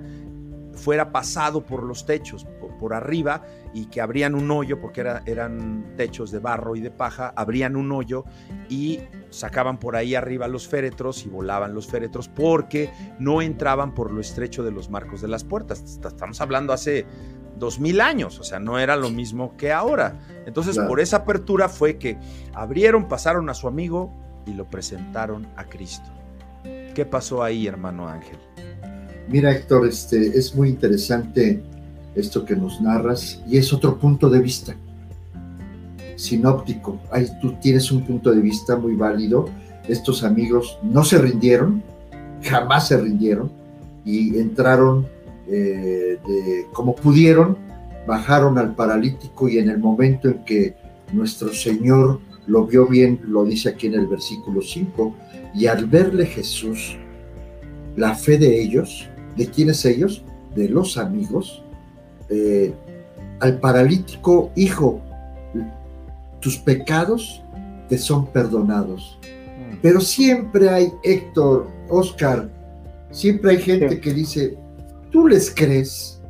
fuera pasado por los techos, por, arriba, y que abrían un hoyo, porque era- eran techos de barro y de paja, abrían un hoyo y sacaban por ahí arriba los féretros y volaban los féretros porque no entraban por lo estrecho de los marcos de las puertas. Est- Estamos hablando hace dos mil años, o sea, no era lo mismo que ahora. Entonces, Claro. por esa apertura fue que abrieron, pasaron a su amigo y lo presentaron a Cristo. ¿Qué pasó ahí, hermano Ángel? Mira, Héctor, este, es muy interesante esto que nos narras y es otro punto de vista sinóptico. Ahí tú tienes un punto de vista muy válido. Estos amigos no se rindieron, jamás se rindieron y entraron eh, de- como pudieron, bajaron al paralítico y en el momento en que nuestro Señor lo vio bien, lo dice aquí en el versículo 5, y al verle Jesús, la fe de ellos, ¿de quiénes ellos? De los amigos, eh, al paralítico, hijo, tus pecados te son perdonados. Pero siempre hay, Héctor, Oscar, siempre hay gente Sí. que dice, ¿tú les crees?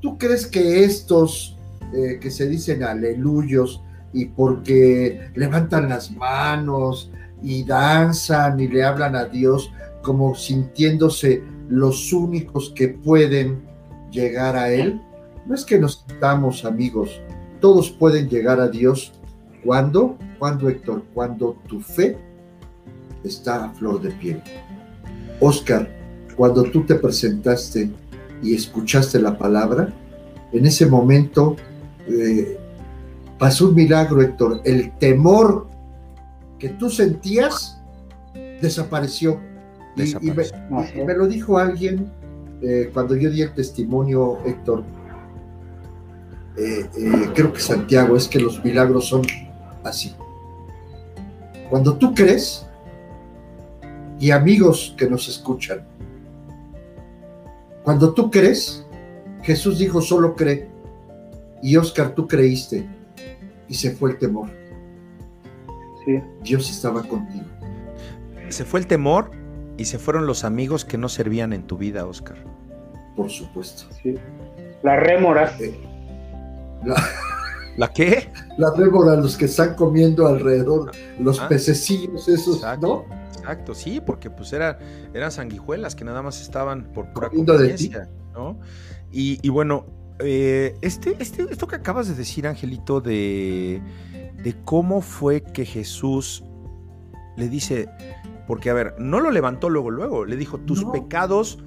¿Tú crees que estos eh, que se dicen aleluyos y porque levantan las manos y danzan y le hablan a Dios como sintiéndose los únicos que pueden llegar a Él? No es que nos sintamos amigos, todos pueden llegar a Dios. ¿Cuándo? ¿Cuándo, Héctor? Cuando tu fe está a flor de piel. Oscar, cuando tú te presentaste y escuchaste la palabra, en ese momento eh, pasó un milagro, Héctor. El temor que tú sentías desapareció. Y- y me- y lo dijo alguien eh, cuando yo di el testimonio, Héctor. Eh, creo que Santiago, es que los milagros son así. Cuando tú crees, y amigos que nos escuchan, cuando tú crees, Jesús dijo solo cree, y Oscar, tú creíste, y se fue el temor. Sí. Dios estaba contigo. Se fue el temor y se fueron los amigos que no servían en tu vida, Oscar. Por supuesto. sí. Las rémoras. Eh, La, ¿La qué? la rémora, los que están comiendo alrededor, los Ah. pececillos esos, Exacto. ¿no? Exacto, sí, porque pues eran, eran sanguijuelas que nada más estaban por pura conveniencia, ¿no? Y, y bueno, eh, este, este, esto que acabas de decir, Angelito, de, de cómo fue que Jesús le dice, porque a ver, no lo levantó luego, luego, le dijo, tus No. pecados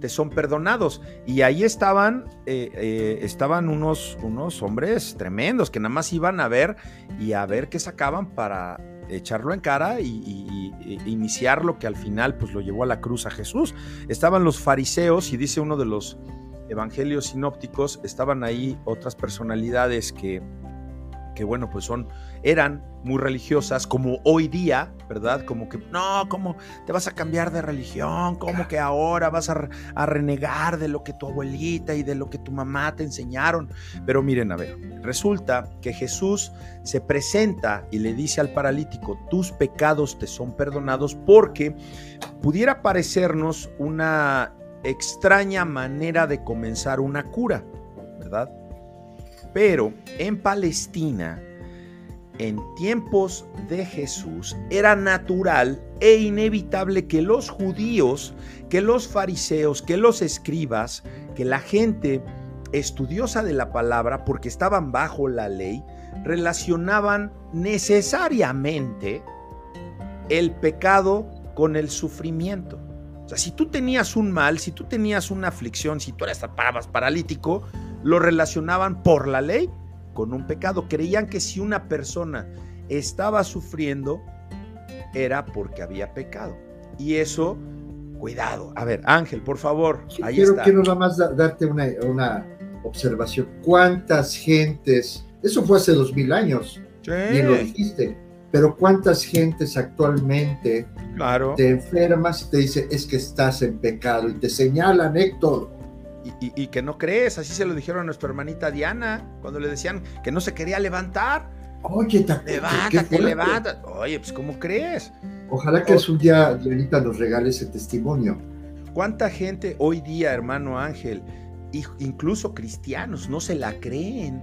te son perdonados. Y ahí estaban, eh, eh, estaban unos, unos hombres tremendos que nada más iban a ver y a ver qué sacaban para echarlo en cara y, e iniciar lo que al final pues lo llevó a la cruz a Jesús. Estaban los fariseos y dice uno de los evangelios sinópticos, estaban ahí otras personalidades que que bueno, pues son, eran muy religiosas, como hoy día, ¿verdad? Como que, no, ¿cómo te vas a cambiar de religión? ¿Cómo que ahora vas a, a, renegar de lo que tu abuelita y de lo que tu mamá te enseñaron? Pero miren, a ver, resulta que Jesús se presenta y le dice al paralítico, tus pecados te son perdonados porque pudiera parecernos una extraña manera de comenzar una cura, ¿verdad? Pero en Palestina, en tiempos de Jesús, era natural e inevitable que los judíos, que los fariseos, que los escribas, que la gente estudiosa de la palabra, porque estaban bajo la ley, relacionaban necesariamente el pecado con el sufrimiento. O sea, si tú tenías un mal, si tú tenías una aflicción, si tú eras paralítico, lo relacionaban por la ley con un pecado. Creían que si una persona estaba sufriendo era porque había pecado. Y eso, cuidado. A ver, Ángel, por favor, ahí quiero, está. Quiero nada más darte una, una, observación. ¿Cuántas gentes, eso fue hace dos mil años, Sí. bien lo dijiste, pero cuántas gentes actualmente Claro. te enfermas y te dice es que estás en pecado y te señalan, Héctor. Y, y- y que no crees, así se lo dijeron a nuestra hermanita Diana, cuando le decían que no se quería levantar. Oye, ta- qué Levántate, levántate. Oye, pues ¿cómo crees? Ojalá que es un día, Dianita, nos regale ese testimonio. ¿Cuánta gente hoy día, hermano Ángel, incluso cristianos, no se la creen?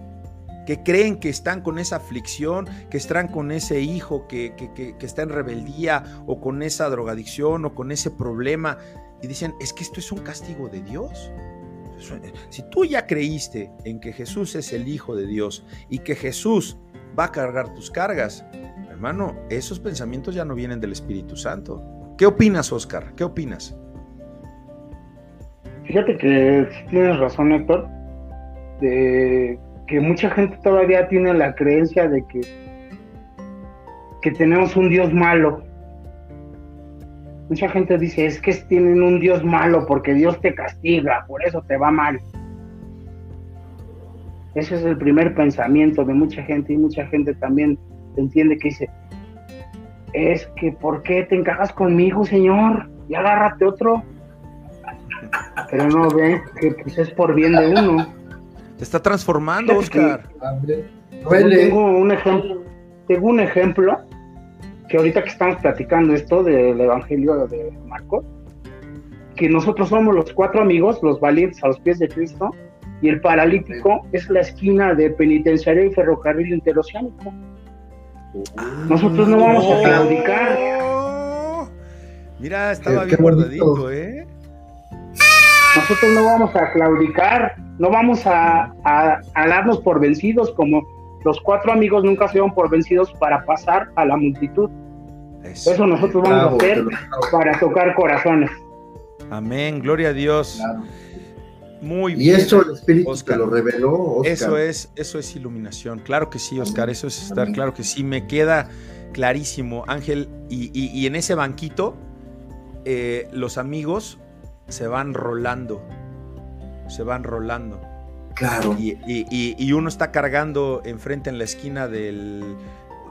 Que creen que están con esa aflicción, que están con ese hijo que, que- que- que está en rebeldía, o con esa drogadicción, o con ese problema, y dicen, es que esto es un castigo de Dios. Eso- Si tú ya creíste en que Jesús es el Hijo de Dios y que Jesús va a cargar tus cargas, hermano, esos pensamientos ya no vienen del Espíritu Santo. ¿Qué opinas, Oscar? ¿Qué opinas? Fíjate que tienes razón, Héctor, de que mucha gente todavía tiene la creencia de que, que tenemos un Dios malo. Mucha gente dice, es que tienen un Dios malo porque Dios te castiga, por eso te va mal. Ese es el primer pensamiento de mucha gente y mucha gente también entiende que dice, es que ¿por qué te encajas conmigo, Señor? Y agárrate otro pero no ven que pues es por bien de uno. Te está transformando, Oscar. Duele. tengo un ejemplo, tengo un ejemplo que ahorita que estamos platicando esto del Evangelio de Marcos, que nosotros somos los cuatro amigos, los valientes a los pies de Cristo, y el paralítico es la esquina de penitenciario y ferrocarril interoceánico. Nosotros no vamos a claudicar. Oh. Mira, estaba Qué- bien qué guardadito, ¿eh? Nosotros no vamos a claudicar, no vamos a, a, a darnos por vencidos como los cuatro amigos nunca se dieron por vencidos para pasar a la multitud. Eso. Eso nosotros vamos Bravo, a hacer para tocar corazones. Amén, gloria a Dios. Claro. Muy Y bien. eso el Espíritu Oscar. te lo reveló, Oscar. Eso es, eso es iluminación. Claro que sí, Oscar, eso es estar, claro que sí, me queda clarísimo, Ángel. Y, y- y en ese banquito, eh, los amigos se van rolando, se van rolando. Claro. Y, y- y- y uno está cargando enfrente en la esquina del,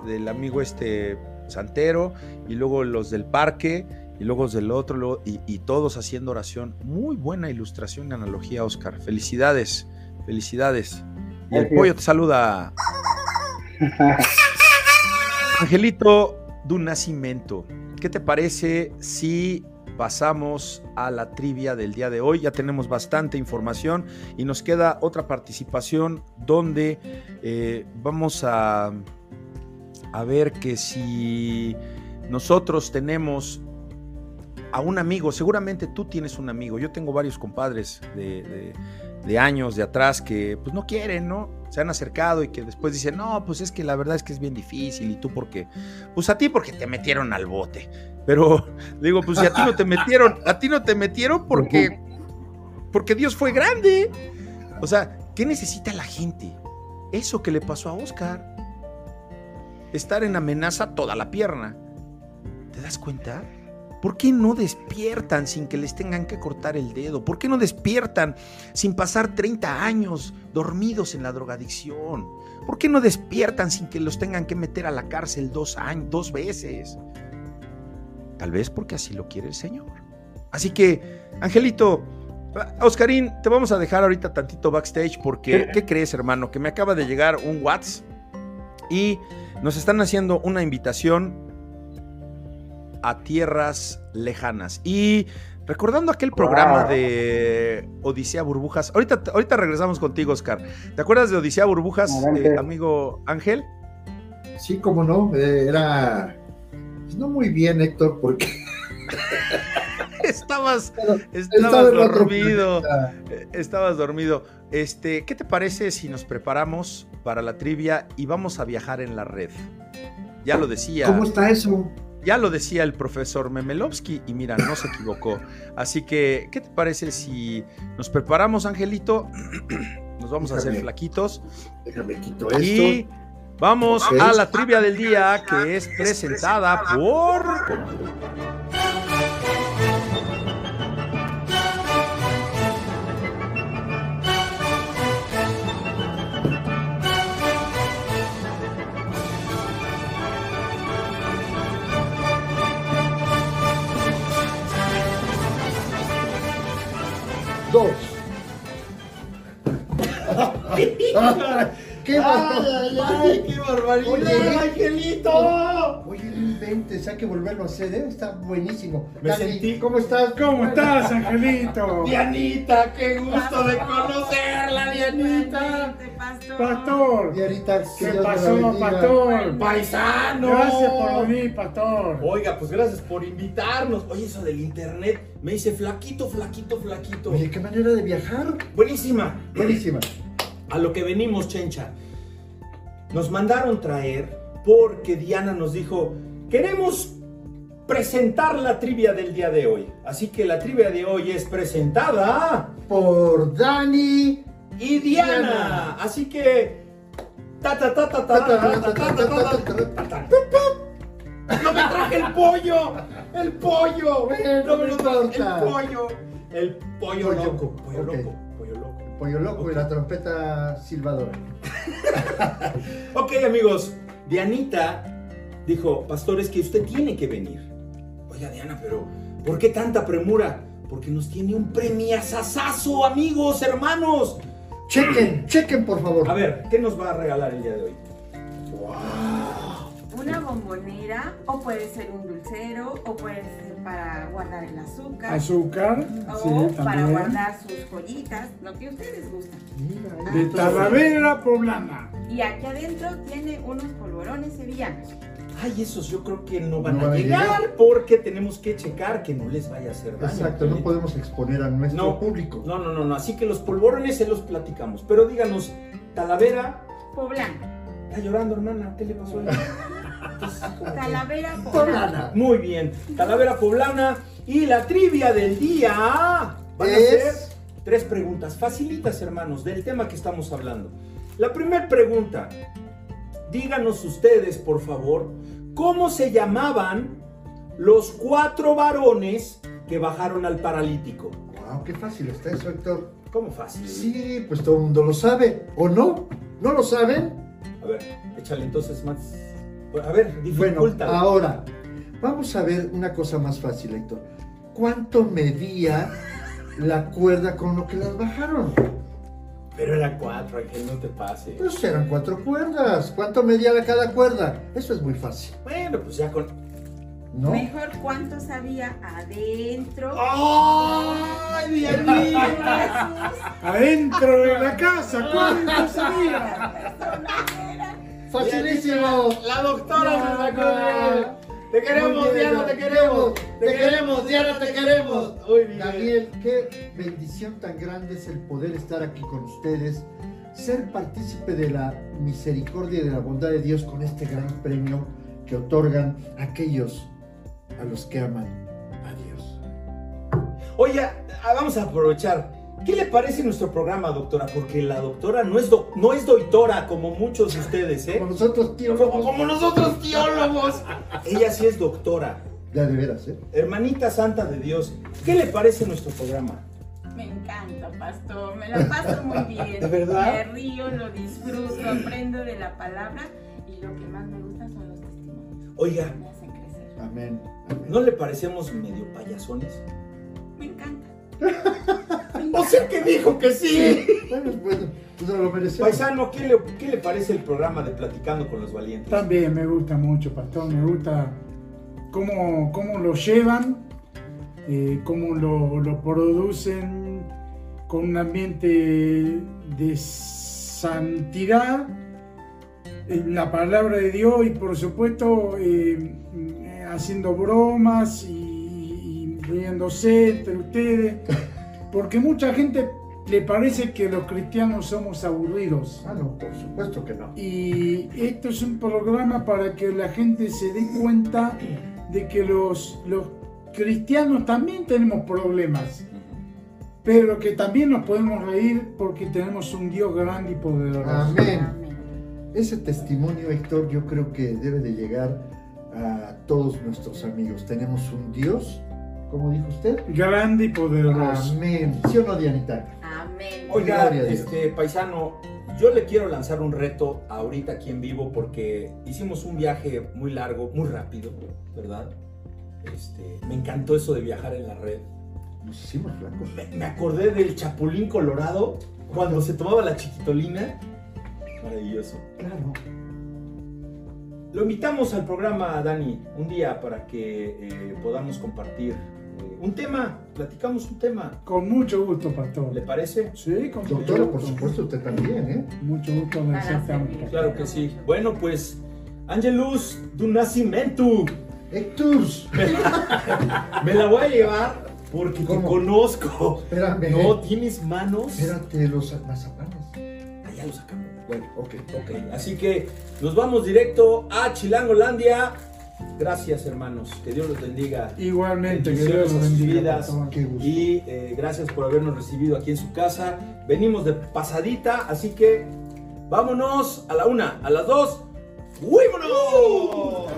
del amigo este santero, y luego los del parque, y luego los del otro, luego- y, y todos haciendo oración. Muy buena ilustración y analogía, Oscar. Felicidades, felicidades. Y el pollo te saluda. Angelito du Nacimiento, ¿qué te parece si pasamos a la trivia del día de hoy? Ya tenemos bastante información y nos queda otra participación donde eh, vamos a, a ver que si nosotros tenemos a un amigo, seguramente tú tienes un amigo, yo tengo varios compadres de, de- de años de atrás que pues no quieren, ¿no? Se han acercado y que después dicen, no, pues es que la verdad es que es bien difícil y tú porque, pues a ti porque te metieron al bote, pero digo, pues si a ti no te metieron, a ti no te metieron porque, porque Dios fue grande. O sea, ¿qué necesita la gente? Eso que le pasó a Oscar. Estar en amenaza toda la pierna. ¿Te das cuenta? ¿Por qué no despiertan sin que les tengan que cortar el dedo? ¿Por qué no despiertan sin pasar 30 años dormidos en la drogadicción? ¿Por qué no despiertan sin que los tengan que meter a la cárcel dos, años, dos veces? Tal vez porque así lo quiere el Señor. Así que, Angelito, Oscarín, te vamos a dejar ahorita tantito backstage porque, ¿qué crees, hermano? Que me acaba de llegar un WhatsApp y nos están haciendo una invitación a tierras lejanas. Y recordando aquel programa de Odisea Burbujas, ahorita, ahorita regresamos contigo, Oscar. ¿Te acuerdas de Odisea Burbujas, eh, amigo Ángel? Sí, cómo no, eh, era pues, no muy bien, Héctor, porque estabas, estabas dormido. Estabas dormido. Este, ¿qué te parece si nos preparamos para la trivia y vamos a viajar en la red? Ya lo decía. ¿Cómo está eso? Ya lo decía el profesor Memelovsky y mira, no se equivocó. Así que, ¿qué te parece si nos preparamos, Angelito? Nos vamos a hacer flaquitos. Déjame quito esto. Y vamos a la trivia del día que es presentada por... dos. ¡Qué, ay, ¡Qué barbaridad, Oye, Angelito! Oye, no inventes, hay que volverlo a hacer, ¿eh? Está buenísimo. Me Dani, sentí- ¿Cómo estás? ¿Cómo estás, Angelito? Dianita, qué gusto de conocerla, Dianita. Pastor. Dianita, ¿Qué pasó, pastor? Paisano. Gracias por venir, pastor. Oiga, pues gracias por invitarnos. Oye, eso del internet me dice flaquito, flaquito, flaquito. Oye, qué manera de viajar. Buenísima. Buenísima. A lo que venimos, Chencha. Nos mandaron traer porque Diana nos dijo, queremos presentar la trivia del día de hoy. Así que la trivia de hoy es presentada por Dani y Diana. Así que... ¡No me traje el pollo! ¡El pollo! No me lo traje el pollo. El pollo loco. Pollo loco. Pollo loco. Y la trompeta silbadora. Ok, amigos, Dianita dijo, pastor, es que usted tiene que venir. Oiga, Diana, pero ¿por qué tanta premura? Porque nos tiene un premiazazazo, amigos, hermanos. Chequen, chequen, por favor. A ver, ¿qué nos va a regalar el día de hoy? Una bombonera, o puede ser un dulcero, o puede ser para guardar el azúcar, Azúcar. o Sí, para guardar sus joyitas, lo que ustedes gustan. Mira, De Talavera Poblana. Y aquí adentro tiene unos polvorones sevillanos. Ay, esos yo creo que no van No a van a llegar, llegar. porque tenemos que checar que no les vaya a hacer daño. Exacto, no podemos exponer a nuestro No. público. No, no, no, no. Así que los polvorones se los platicamos. Pero díganos, Talavera, Poblana. está llorando, hermana. ¿Qué le pasó a Talavera poblana. Muy bien, Talavera Poblana y la trivia del día van a Es- ser tres preguntas facilitas, hermanos, del tema que estamos hablando. La primera pregunta, díganos ustedes, por favor, ¿cómo se llamaban los cuatro varones que bajaron al paralítico? Wow, qué fácil está eso, Héctor. ¿Cómo fácil? Sí, pues todo el mundo lo sabe. ¿O no? ¿No lo saben? A ver, échale entonces más. A ver, Bueno, dificulta. ahora, vamos a ver una cosa más fácil, Héctor. ¿Cuánto medía la cuerda con lo que las bajaron? Pero era cuatro, Ángel, no te pases. Pues eran cuatro cuerdas. ¿Cuánto medía la cada cuerda? Eso es muy fácil, Bueno, pues ya con. ¿no? Mejor cuántos había adentro. ¡Ay, Dianita! Adentro de la casa. ¿Cuánto sabía? ¡Facilísimo! La doctora se sacó. Te queremos, Diana, te queremos. Te queremos, Diana, te queremos. Muy bien. Daniel, qué bendición tan grande es el poder estar aquí con ustedes, ser partícipe de la misericordia y de la bondad de Dios con este gran premio que otorgan aquellos a los que aman a Dios. Oye, ah, vamos a aprovechar. ¿Qué le parece nuestro programa, doctora? Porque la doctora no es, doc- no es doitora como muchos de ustedes, ¿eh? Como nosotros, tío, Como, como nosotros, teólogos. Ella sí es doctora. Ya de veras, ¿eh? Hermanita Santa de Dios, ¿qué le parece nuestro programa? Me encanta, pastor. Me la paso muy bien. ¿De verdad? Me río, lo disfruto, aprendo de la palabra y lo que más me gusta son los testimonios. Oiga, Me hacen crecer. Amén. amén. ¿no le parecemos medio payasones? Me encanta. O sea que dijo que sí. Bueno, bueno, pues no lo merecemos. Paisano, ¿qué le, ¿qué le parece el programa de Platicando con los Valientes? También me gusta mucho, pastor. Me gusta cómo, cómo lo llevan, eh, cómo lo, lo producen con un ambiente de santidad en la palabra de Dios y por supuesto eh, haciendo bromas y, y riéndose entre ustedes, porque mucha gente le parece que los cristianos somos aburridos. Ah, no, por supuesto que no. Y esto es un programa para que la gente se dé cuenta de que los, los cristianos también tenemos problemas, pero que también nos podemos reír porque tenemos un Dios grande y poderoso. Amén. Ese testimonio, Héctor, yo creo que debe de llegar a todos nuestros amigos. Tenemos un Dios, como dijo usted. Grande y poderoso. Amén. ¿Sí o no, Dianita? Amén. Oiga, este paisano, yo le quiero lanzar un reto ahorita aquí en vivo porque hicimos un viaje muy largo, muy rápido, ¿verdad? Este, me encantó eso de viajar en la red. Nos hicimos flacos. Me, me acordé del Chapulín Colorado cuando se tomaba la chiquitolina. Maravilloso. Claro. Lo invitamos al programa, Dani, un día para que eh, podamos compartir eh, un tema, platicamos un tema. Con mucho gusto, pastor. ¿Le parece? Sí, con mucho Doctora, por gusto. supuesto, usted también, ¿eh? Mucho gusto aceptamos. servir. Claro que sí. Bueno, pues, Angelus do Nascimento. Héctor, Me la voy a llevar porque te conozco. espérame. No tienes manos. Espérate, los mazapanes. Ah, ya lo sacamos. Bueno, ok. Ok, así que nos vamos directo a Chilangolandia. Gracias, hermanos. Que Dios los bendiga. Igualmente, que Dios los a sus bendiga. vidas. Y eh, gracias por habernos recibido aquí en su casa. Venimos de pasadita, así que vámonos a la una, a las dos. ¡Fuímonos!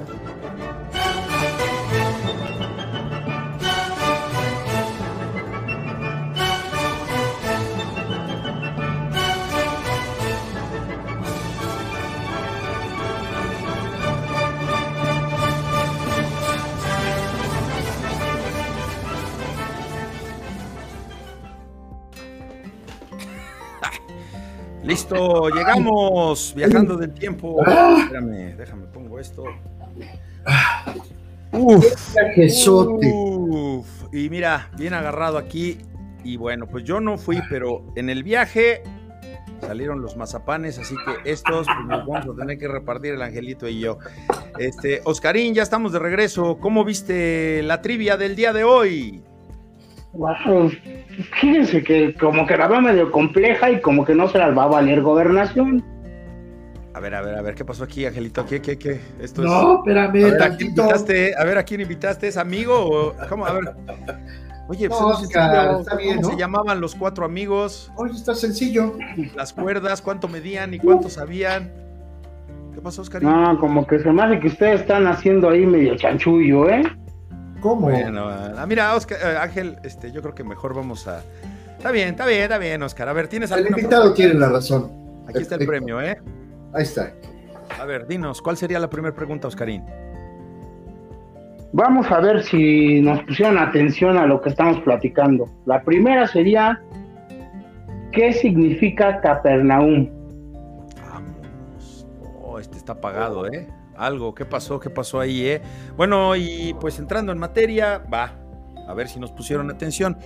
Listo, llegamos viajando del tiempo. Espérame, déjame pongo esto. Uf, uf. Y mira, bien agarrado aquí. Y bueno, pues yo no fui, pero en el viaje salieron los mazapanes, así que estos pues, nos vamos a tener que repartir el angelito y yo. Este, Oscarín, ya estamos de regreso. ¿Cómo viste la trivia del día de hoy? Wow. Fíjense que como que la va medio compleja y como que no se las va a valer gobernación. A ver, a ver, a ver, ¿qué pasó aquí, Angelito? ¿Qué, qué, qué? Esto es... No, espérame, A ver, ¿a quién invitaste? A ver, ¿a quién invitaste? ¿Es amigo o cómo? A ver. Oye, pues No, no Oscar, está bien, ¿cómo ¿no? se llamaban los cuatro amigos? Oye, está sencillo. Las cuerdas, cuánto medían y cuánto sabían. ¿Qué pasó, Oscar? No, como que se me hace que ustedes están haciendo ahí medio chanchullo, ¿eh? ¿Cómo? Bueno, ah, mira, Oscar, eh, Ángel, este, yo creo que mejor vamos a. Está bien, está bien, está bien, Oscar. A ver, ¿tienes El invitado tiene la razón. Aquí está el premio, ¿eh? Ahí está. A ver, dinos, ¿cuál sería la primera pregunta, Oscarín? Vamos a ver si nos pusieron atención a lo que estamos platicando. La primera sería, ¿qué significa Capernaum? Vámonos. Oh, este está apagado, ¿eh? Algo, ¿qué pasó? ¿Qué pasó ahí, eh? Bueno, y pues entrando en materia, va, a ver si nos pusieron atención.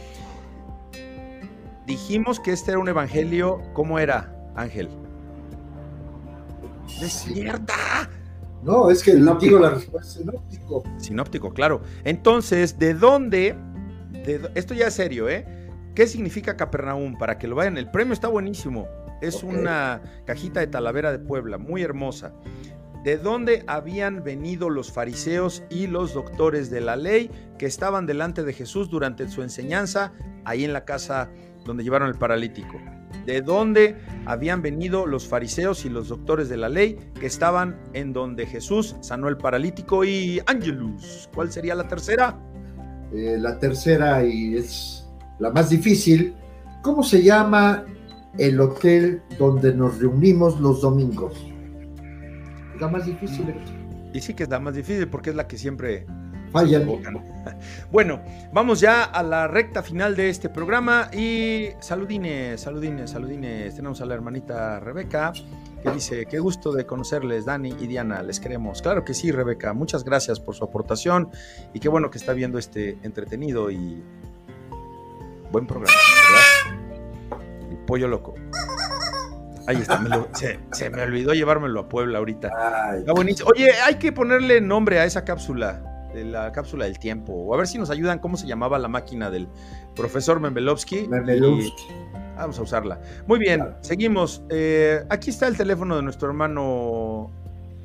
Dijimos que este era un evangelio, ¿cómo era, Ángel? Desierta. No, es que no digo la respuesta sinóptico. Sinóptico, claro. Entonces, ¿de dónde? de dó- esto ya es serio, ¿eh? ¿Qué significa Capernaum? Para que lo vayan, el premio está buenísimo. Es una cajita de Talavera de Puebla, muy hermosa. ¿De dónde habían venido los fariseos y los doctores de la ley que estaban delante de Jesús durante su enseñanza ahí en la casa donde llevaron el paralítico? de dónde habían venido los fariseos y los doctores de la ley que estaban en donde Jesús sanó el paralítico y Angelus. ¿Cuál sería la tercera? Eh, la tercera y es la más difícil. ¿Cómo se llama el hotel donde nos reunimos los domingos? La más difícil. Y sí que es la más difícil porque es la que siempre Fallan. Bueno, vamos ya a la recta final de este programa y saludines, saludines, saludines. Tenemos a la hermanita Rebeca que dice, qué gusto de conocerles, Dani y Diana, les queremos. Claro que sí, Rebeca, muchas gracias por su aportación y qué bueno que está viendo este entretenido y buen programa, ¿verdad? El pollo loco. Ahí está, me lo- se, se me olvidó llevármelo a Puebla ahorita. Ay, Está buenísimo. Oye, hay que ponerle nombre a esa cápsula, de la cápsula del tiempo. O a ver si nos ayudan cómo se llamaba la máquina del profesor Membelovsky. Mermelowski. Y Vamos a usarla. Muy bien, Claro. seguimos. Eh, aquí está el teléfono de nuestro hermano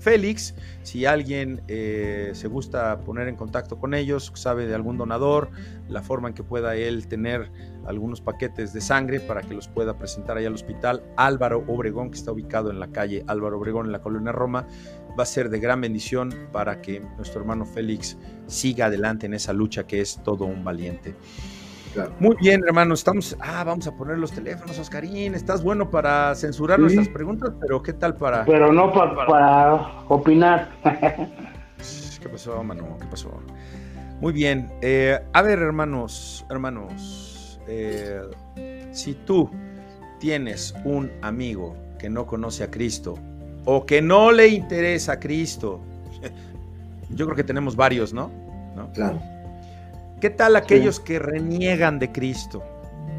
Félix. Si alguien eh, se gusta poner en contacto con ellos, sabe de algún donador, la forma en que pueda él tener algunos paquetes de sangre para que los pueda presentar allá al hospital Álvaro Obregón, que está ubicado en la calle Álvaro Obregón, en la colonia Roma, va a ser de gran bendición para que nuestro hermano Félix siga adelante en esa lucha que es todo un valiente. Claro. Muy bien, hermano, estamos. Ah, vamos a poner los teléfonos, Oscarín. Estás bueno para censurar Sí. nuestras preguntas, pero ¿qué tal para.? Pero no pa- para opinar. ¿Qué pasó, mano? ¿Qué pasó? Muy bien. eh, a ver, hermanos, hermanos. eh, si tú tienes un amigo que no conoce a Cristo o que no le interesa a Cristo, yo creo que tenemos varios, ¿no? ¿No? Claro. ¿Qué tal aquellos que reniegan de Cristo?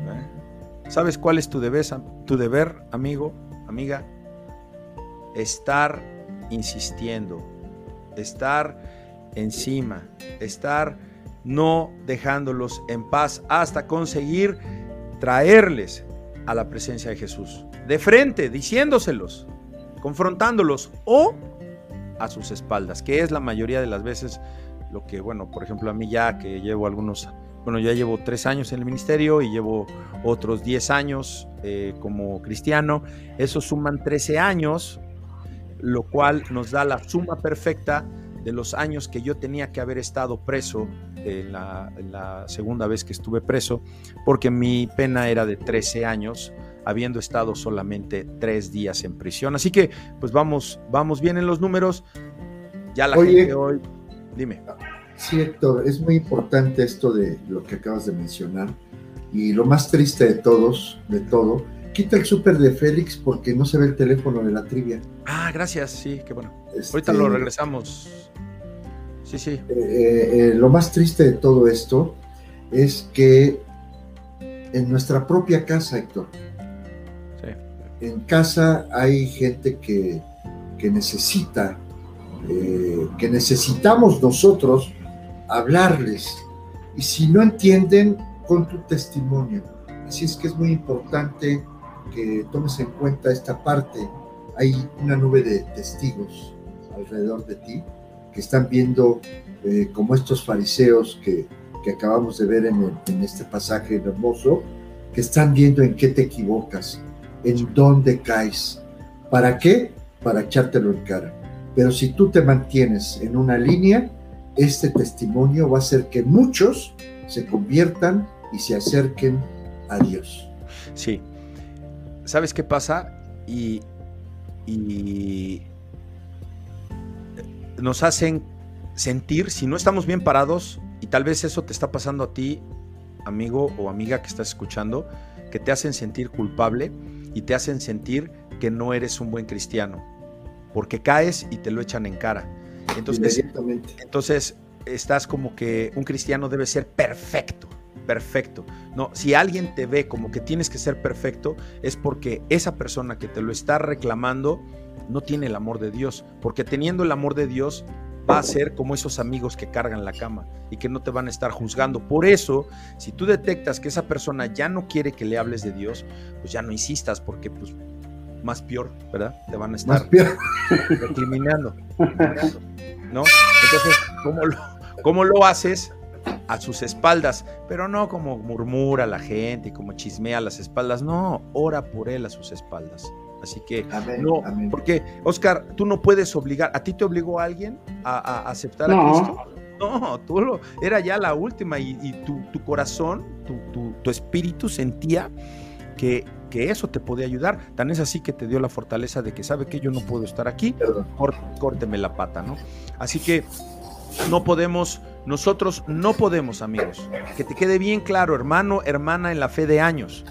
¿Eh? ¿Sabes cuál es tu deber, tu deber, amigo, amiga? Estar insistiendo, estar encima, estar no dejándolos en paz hasta conseguir traerles a la presencia de Jesús. De frente, diciéndoselos, confrontándolos o a sus espaldas, que es la mayoría de las veces lo que, bueno, por ejemplo, a mí ya que llevo algunos, bueno, ya llevo tres años en el ministerio y llevo otros 10 años eh, como cristiano, eso suman 13 años, lo cual nos da la suma perfecta de los años que yo tenía que haber estado preso en la, en la segunda vez que estuve preso, porque mi pena era de 13 años, habiendo estado solamente tres días en prisión. Así que, pues vamos, vamos bien en los números. Ya la Oye. gente hoy, dime. Sí, Héctor, es muy importante esto de lo que acabas de mencionar. Y lo más triste de todos, de todo, quita el súper de Félix porque no se ve el teléfono de la trivia. Ah, gracias, sí, qué bueno. Este, Ahorita lo regresamos. Sí, sí. eh, eh, lo más triste de todo esto es que en nuestra propia casa, Héctor, sí. en casa hay gente que, que necesita, eh, que necesitamos nosotros hablarles. Y si no entienden, con tu testimonio. Así es que es muy importante que tomes en cuenta esta parte. Hay una nube de testigos alrededor de ti que están viendo eh, como estos fariseos que, que acabamos de ver en, en este pasaje hermoso, que están viendo en qué te equivocas, en dónde caes. ¿Para qué? Para echártelo en cara. Pero si tú te mantienes en una línea, este testimonio va a hacer que muchos se conviertan y se acerquen a Dios. Sí. ¿Sabes qué pasa? Y, y nos hacen sentir, si no estamos bien parados, y tal vez eso te está pasando a ti, amigo o amiga que estás escuchando, que te hacen sentir culpable y te hacen sentir que no eres un buen cristiano, porque caes y te lo echan en cara. Entonces, entonces estás como que un cristiano debe ser perfecto, perfecto. No, si alguien te ve como que tienes que ser perfecto, es porque esa persona que te lo está reclamando no tiene el amor de Dios, porque teniendo el amor de Dios va a ser como esos amigos que cargan la cama y que no te van a estar juzgando. Por eso, si tú detectas que esa persona ya no quiere que le hables de Dios, pues ya no insistas, porque pues más peor, ¿verdad? Te van a estar recriminando, ¿no? Entonces, ¿cómo lo, cómo lo haces? a sus espaldas, pero no como murmura la gente y como chismea a las espaldas, no, ora por él a sus espaldas. Así que Amén, no, amén. porque Oscar, tú no puedes obligar, ¿a ti te obligó alguien a, a aceptar a No. Cristo? No, tú lo, era ya la última y, y tu, tu corazón, tu, tu- tu espíritu sentía que, que eso te podía ayudar. Tan es así que te dio la fortaleza de que sabe que yo no puedo estar aquí, córteme la pata, ¿no? Así que no podemos, nosotros no podemos, amigos. Que te quede bien claro, hermano, hermana, en la fe de años.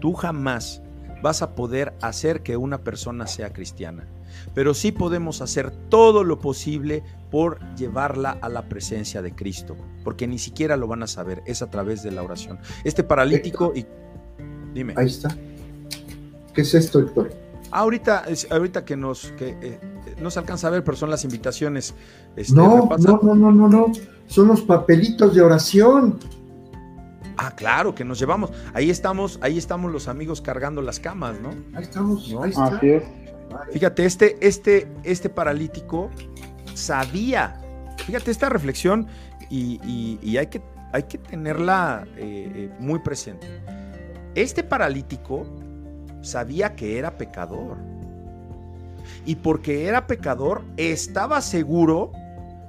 Tú jamás vas a poder hacer que una persona sea cristiana. Pero sí podemos hacer todo lo posible por llevarla a la presencia de Cristo, porque ni siquiera lo van a saber, es a través de la oración. Este paralítico y dime. Ahí está. ¿Qué es esto, Héctor? Ahorita, es- ahorita que nos que eh, no se alcanza a ver, pero son las invitaciones. este, No, no, no, no, no, no. Son los papelitos de oración. Ah, claro, que nos llevamos. Ahí estamos, ahí estamos los amigos cargando las camas, ¿no? Ahí estamos. No, ahí está. Así es. Fíjate, este, este, este paralítico sabía. Fíjate esta reflexión y, y- y hay, que, hay que tenerla eh, eh, muy presente. Este paralítico sabía que era pecador. Y porque era pecador, estaba seguro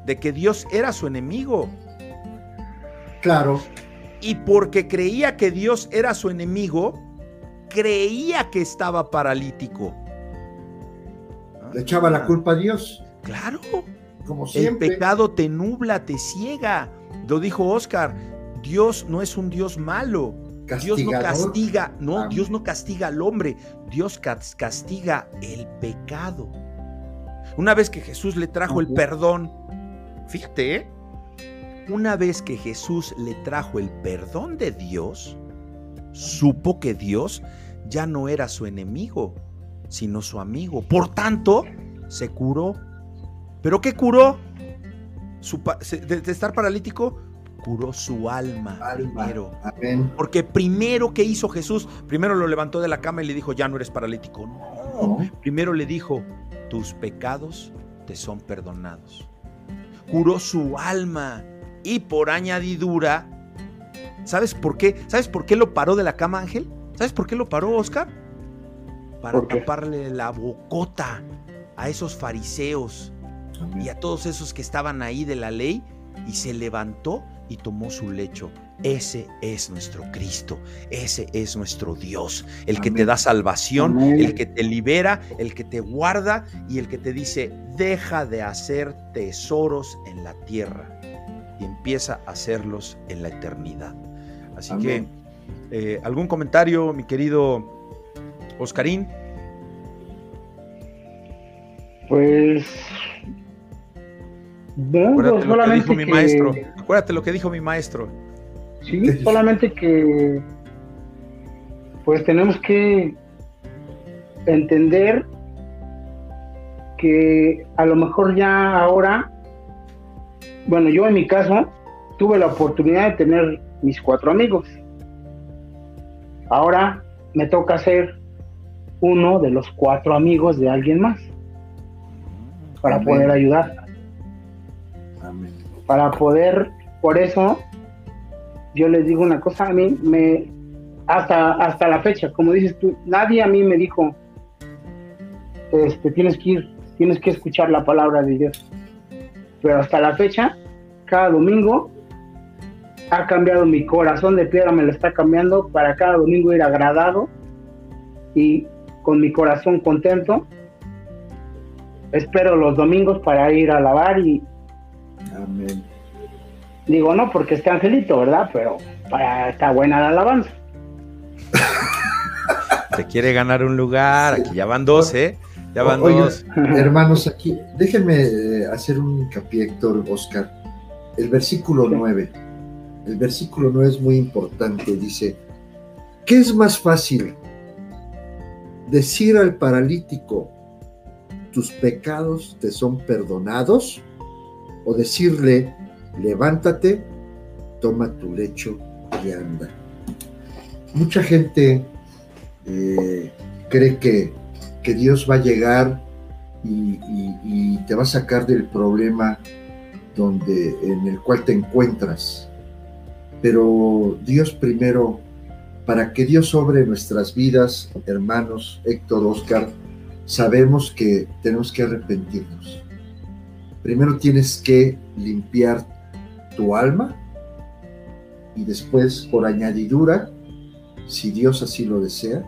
de que Dios era su enemigo. Claro. Y porque creía que Dios era su enemigo, creía que estaba paralítico. Le echaba la culpa a Dios, Claro. como El siempre. pecado te nubla, te ciega. Lo dijo Oscar. Dios no es un Dios malo. Dios no castiga, no, Amén. Dios no castiga al hombre. Dios cas- castiga el pecado. Una vez que Jesús le trajo el perdón, fíjate, ¿eh? una vez que Jesús le trajo el perdón de Dios, supo que Dios ya no era su enemigo, sino su amigo. Por tanto, se curó. ¿Pero qué curó? Su de estar paralítico, curó su alma, Alma. primero. Amén. Porque primero que hizo Jesús, primero lo levantó de la cama y le dijo, ya no eres paralítico. No, ¿No? primero le dijo, tus pecados te son perdonados. Curó su alma y por añadidura, ¿sabes por qué? ¿Sabes por qué lo paró de la cama, Ángel? ¿Sabes por qué lo paró, Oscar? Para taparle la bocota a esos fariseos Amén. y a todos esos que estaban ahí de la ley y se levantó y tomó su lecho. Ese es nuestro Cristo, ese es nuestro Dios, el que te da salvación, Amén. el que te libera, el que te guarda y el que te dice, deja de hacer tesoros en la tierra y empieza a hacerlos en la eternidad. Así Amén. que, eh, ¿algún comentario, mi querido Oscarín? Pues. No, que solamente dijo mi que- maestro. Acuérdate lo que dijo mi maestro. Sí, solamente que. Pues tenemos que entender que a lo mejor ya ahora. Bueno, yo en mi caso tuve la oportunidad de tener mis cuatro amigos. Ahora me toca ser uno de los cuatro amigos de alguien más para poder ayudar. Para poder, por eso yo les digo una cosa, a mí me, hasta, hasta la fecha, como dices tú, nadie a mí me dijo, este, tienes que ir, tienes que escuchar la palabra de Dios. Pero hasta la fecha, cada domingo ha cambiado mi corazón de piedra, me lo está cambiando para cada domingo ir agradado y con mi corazón contento. Espero los domingos para ir a alabar y, Amén. Digo, no porque esté Angelito, ¿verdad? Pero para está buena la alabanza. Se quiere ganar un lugar. Aquí ya van dos, ¿eh? Ya van dos. Hermanos, aquí, déjenme eh, hacer un hincapié, Héctor, Oscar. El versículo 9. El versículo 9 es muy importante. Dice, ¿qué es más fácil? Decir al paralítico, tus pecados te son perdonados, o decirle, levántate, toma tu lecho y anda. Mucha gente eh, cree que, que Dios va a llegar y, y- y te va a sacar del problema donde, en el cual te encuentras. pero Dios primero, para que Dios sobre nuestras vidas, hermanos, Héctor, Oscar, sabemos que tenemos que arrepentirnos. Primero tienes que limpiar tu alma y después, por añadidura, si Dios así lo desea,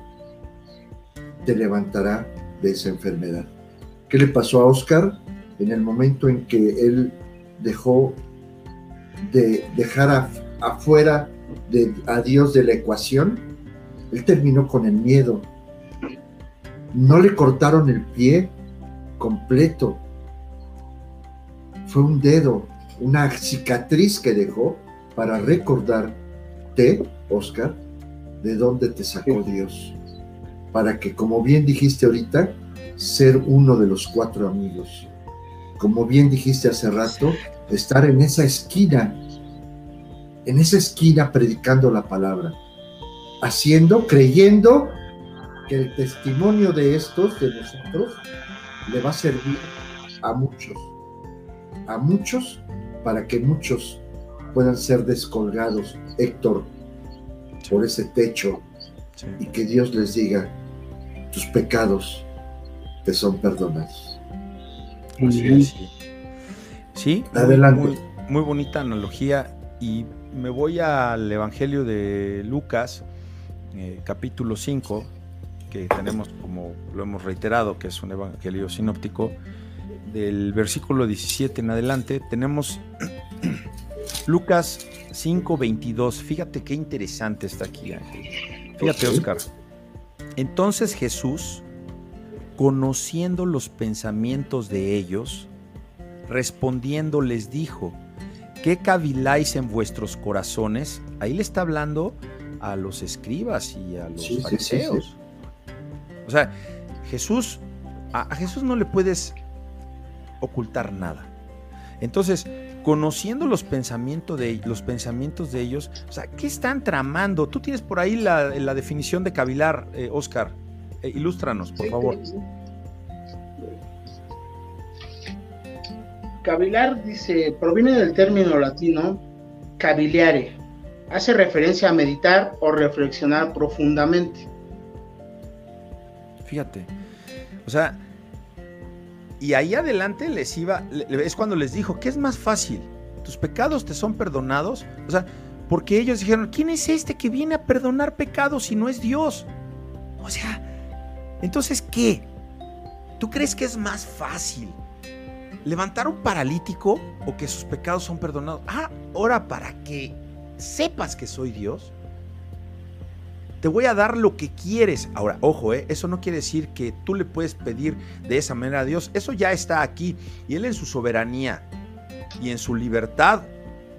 te levantará de esa enfermedad. ¿Qué le pasó a Oscar en el momento en que él dejó de dejar afuera de, a Dios de la ecuación? Él terminó con el miedo. No le cortaron el pie completo. Fue un dedo, una cicatriz que dejó para recordarte, Oscar, de dónde te sacó Dios. Para que, como bien dijiste ahorita, ser uno de los cuatro amigos. Como bien dijiste hace rato, estar en esa esquina, en esa esquina predicando la palabra, haciendo, creyendo que el testimonio de estos, de nosotros, le va a servir a muchos, a muchos, para que muchos puedan ser descolgados, Héctor, por ese techo y que Dios les diga, tus pecados te son perdonados. Sí, sí. Adelante. Muy, bonita analogía y me voy al Evangelio de Lucas, eh, capítulo 5, que tenemos, como lo hemos reiterado, que es un Evangelio sinóptico, del versículo 17 en adelante, tenemos Lucas 5:22. Fíjate qué interesante está aquí, Ángel. Fíjate, Oscar. Entonces Jesús, conociendo los pensamientos de ellos, respondiendo les dijo, ¿qué caviláis en vuestros corazones? Ahí le está hablando a los escribas y a los fariseos. o sea, Jesús, a Jesús no le puedes ocultar nada. Entonces, conociendo los pensamientos de, los pensamientos de ellos, o sea, ¿qué están tramando? Tú tienes por ahí la, definición de cavilar, eh, Oscar. Eh, ilústranos, por favor. Cavilar dice, proviene del término latino caviliare. Hace referencia a meditar o reflexionar profundamente. Fíjate. O sea, y ahí adelante les iba, es cuando les dijo, ¿qué es más fácil? ¿Tus pecados te son perdonados? O sea, porque ellos dijeron, ¿quién es este que viene a perdonar pecados si no es Dios? O sea, entonces, ¿qué? ¿Tú crees que es más fácil levantar un paralítico o que sus pecados son perdonados? Ah, ahora para que sepas que soy Dios, te voy a dar lo que quieres. Ahora, ojo, ¿eh? eso no quiere decir que tú le puedes pedir de esa manera a Dios. Eso ya está aquí. Y Él en su soberanía y en su libertad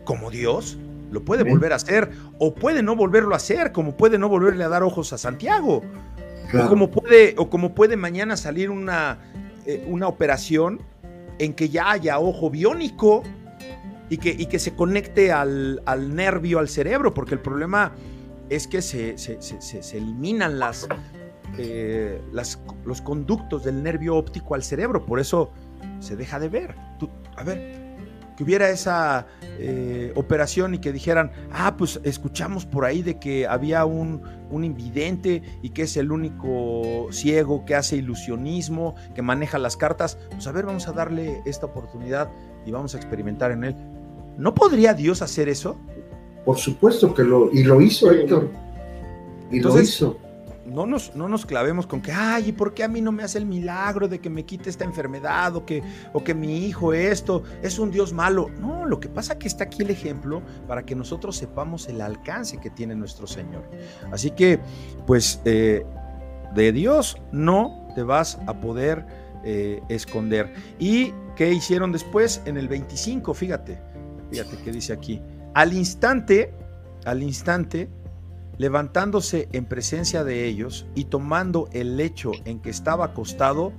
como Dios, lo puede volver a hacer. O puede no volverlo a hacer, como puede no volverle a dar ojos a Santiago. O, como puede, o como puede mañana salir una, eh, una operación en que ya haya ojo biónico y que, y que se conecte al, al nervio, al cerebro, porque el problema es que se, eliminan las, eh, las, los conductos del nervio óptico al cerebro, por eso se deja de ver. a ver, que hubiera esa eh, operación y que dijeran, ah, pues escuchamos por ahí de que había un, un, invidente y que es el único ciego que hace ilusionismo, que maneja las cartas, pues a ver, vamos a darle esta oportunidad y vamos a experimentar en él. ¿No podría Dios hacer eso? Por supuesto que lo, y lo hizo Héctor. Y lo hizo. No nos, no nos clavemos con que, ay, ¿y por qué a mí no me hace el milagro de que me quite esta enfermedad o que, o que mi hijo esto es un Dios malo? No, lo que pasa es que está aquí el ejemplo para que nosotros sepamos el alcance que tiene nuestro Señor. Así que, pues, eh, de Dios no te vas a poder eh, esconder. ¿Y qué hicieron después? En el 25, fíjate, fíjate qué dice aquí. Al instante, al instante, levantándose en presencia de ellos y tomando el lecho en que estaba acostado,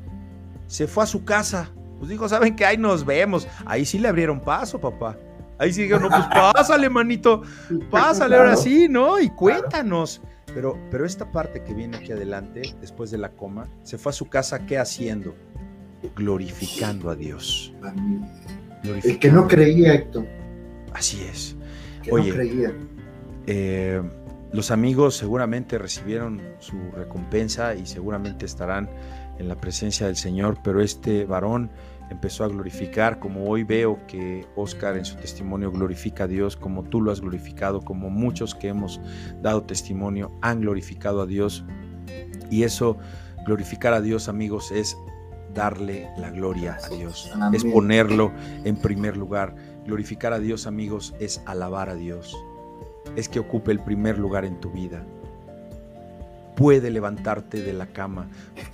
se fue a su casa. Pues dijo, ¿saben que Ahí nos vemos. Ahí sí le abrieron paso, papá. Ahí sí dijeron, no, pues pásale, manito. Pásale ahora sí, ¿no? Y cuéntanos. Pero, pero esta parte que viene aquí adelante, después de la coma, se fue a su casa, ¿qué haciendo? Glorificando a Dios. El que no creía, Héctor. Así es. Oye, Eh, los amigos seguramente recibieron su recompensa y seguramente estarán en la presencia del Señor, pero este varón empezó a glorificar, como hoy veo que Oscar en su testimonio glorifica a Dios, como tú lo has glorificado, como muchos que hemos dado testimonio han glorificado a Dios. Y eso, glorificar a Dios, amigos, es darle la gloria a Dios, es ponerlo en primer lugar. Glorificar a Dios, amigos, es alabar a Dios, es que ocupe el primer lugar en tu vida. Puede levantarte de la cama,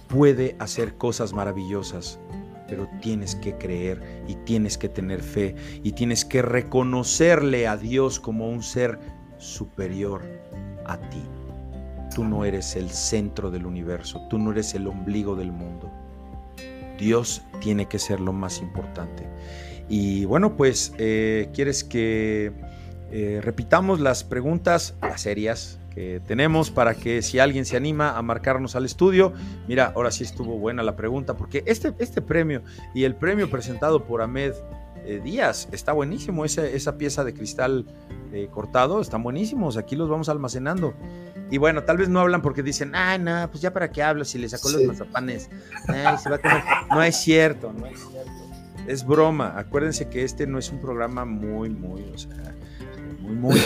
puede hacer cosas maravillosas, pero tienes que creer y tienes que tener fe y tienes que reconocerle a Dios como un ser superior a ti. Tú no eres el centro del universo, tú no eres el ombligo del mundo. Dios tiene que ser lo más importante. Y bueno, pues, eh, ¿quieres que eh, repitamos las preguntas, las serias, que tenemos para que si alguien se anima a marcarnos al estudio, mira, ahora sí estuvo buena la pregunta, porque este, este premio y el premio presentado por Ahmed eh, Díaz está buenísimo, esa, esa pieza de cristal eh, cortado, están buenísimos, aquí los vamos almacenando. Y bueno, tal vez no hablan porque dicen, ah, no, pues ya para qué hablo si le sacó los mazapanes. No es cierto, no es cierto. Es broma. Acuérdense que este no es un programa muy, muy, o sea, muy, muy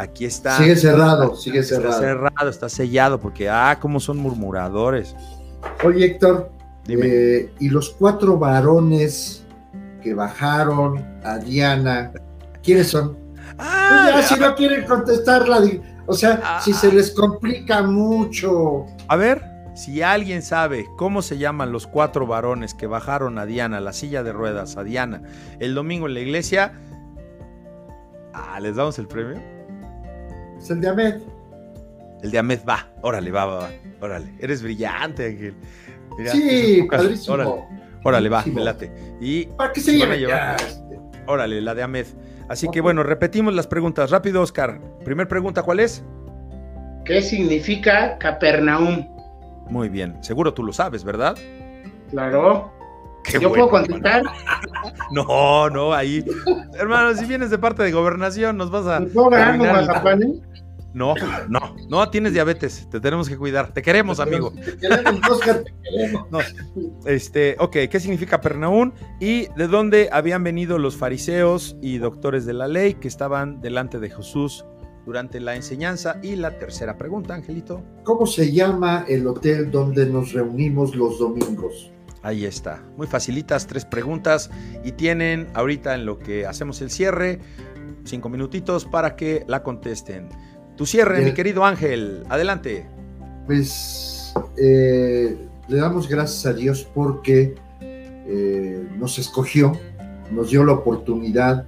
Aquí está. Sigue cerrado, sigue cerrado. Está cerrado, está sellado, porque, ah, cómo son murmuradores. Oye, Héctor, eh, y los cuatro varones que bajaron a Diana, ¿quiénes son? Ah, pues ya, si no quieren contestarla, o sea, ah. si se les complica mucho. A ver, si alguien sabe cómo se llaman los cuatro varones que bajaron a Diana, la silla de ruedas, a Diana, el domingo en la iglesia, ah, ¿les damos el premio? Es el de Ahmed. El de Ahmed va, órale, va, va, va. Órale, eres brillante, Ángel. sí, padrísimo. Órale, órale va, me late. Y ¿Para qué se lleve? Órale, la de Ahmed. Así que bueno, repetimos las preguntas. Rápido, Oscar. Primer pregunta, ¿cuál es? ¿Qué significa Capernaum? Muy bien. Seguro tú lo sabes, ¿verdad? Claro. ¿Yo puedo contestar? No, no, ahí. Hermano, si vienes de parte de gobernación, nos vas a. ¿No No, no, no tienes diabetes, te tenemos que cuidar. Te queremos, amigo. Te queremos, Oscar, te queremos. No, este, ok, ¿qué significa Pernaún? ¿Y de dónde habían venido los fariseos y doctores de la ley que estaban delante de Jesús durante la enseñanza? Y la tercera pregunta, Angelito. ¿Cómo se llama el hotel donde nos reunimos los domingos? Ahí está. Muy facilitas, tres preguntas y tienen ahorita en lo que hacemos el cierre, cinco minutitos para que la contesten. Tu cierre, mi querido Ángel, adelante. Pues eh, le damos gracias a Dios porque eh, nos escogió, nos dio la oportunidad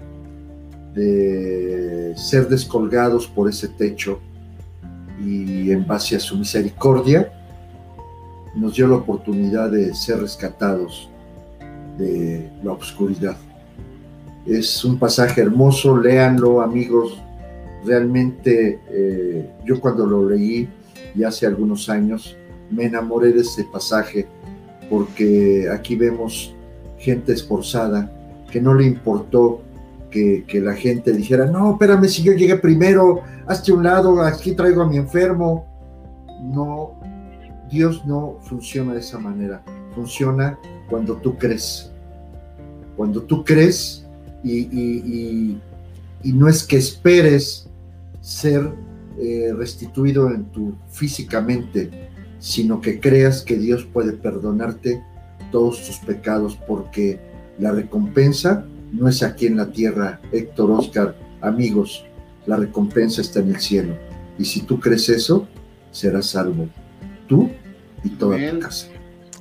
de ser descolgados por ese techo y en base a su misericordia nos dio la oportunidad de ser rescatados de la oscuridad. Es un pasaje hermoso, léanlo amigos. Realmente eh, yo cuando lo leí ya hace algunos años me enamoré de este pasaje porque aquí vemos gente esforzada que no le importó que, la gente dijera, no, espérame si yo llegué primero, hazte un lado, aquí traigo a mi enfermo. No, Dios no funciona de esa manera, funciona cuando tú crees. Cuando tú crees y, no es que esperes ser eh, restituido en tu físicamente, sino que creas que Dios puede perdonarte todos tus pecados, porque la recompensa no es aquí en la tierra, Héctor, Oscar, amigos, la recompensa está en el cielo. Y si tú crees eso, serás salvo. Tú y toda tu casa.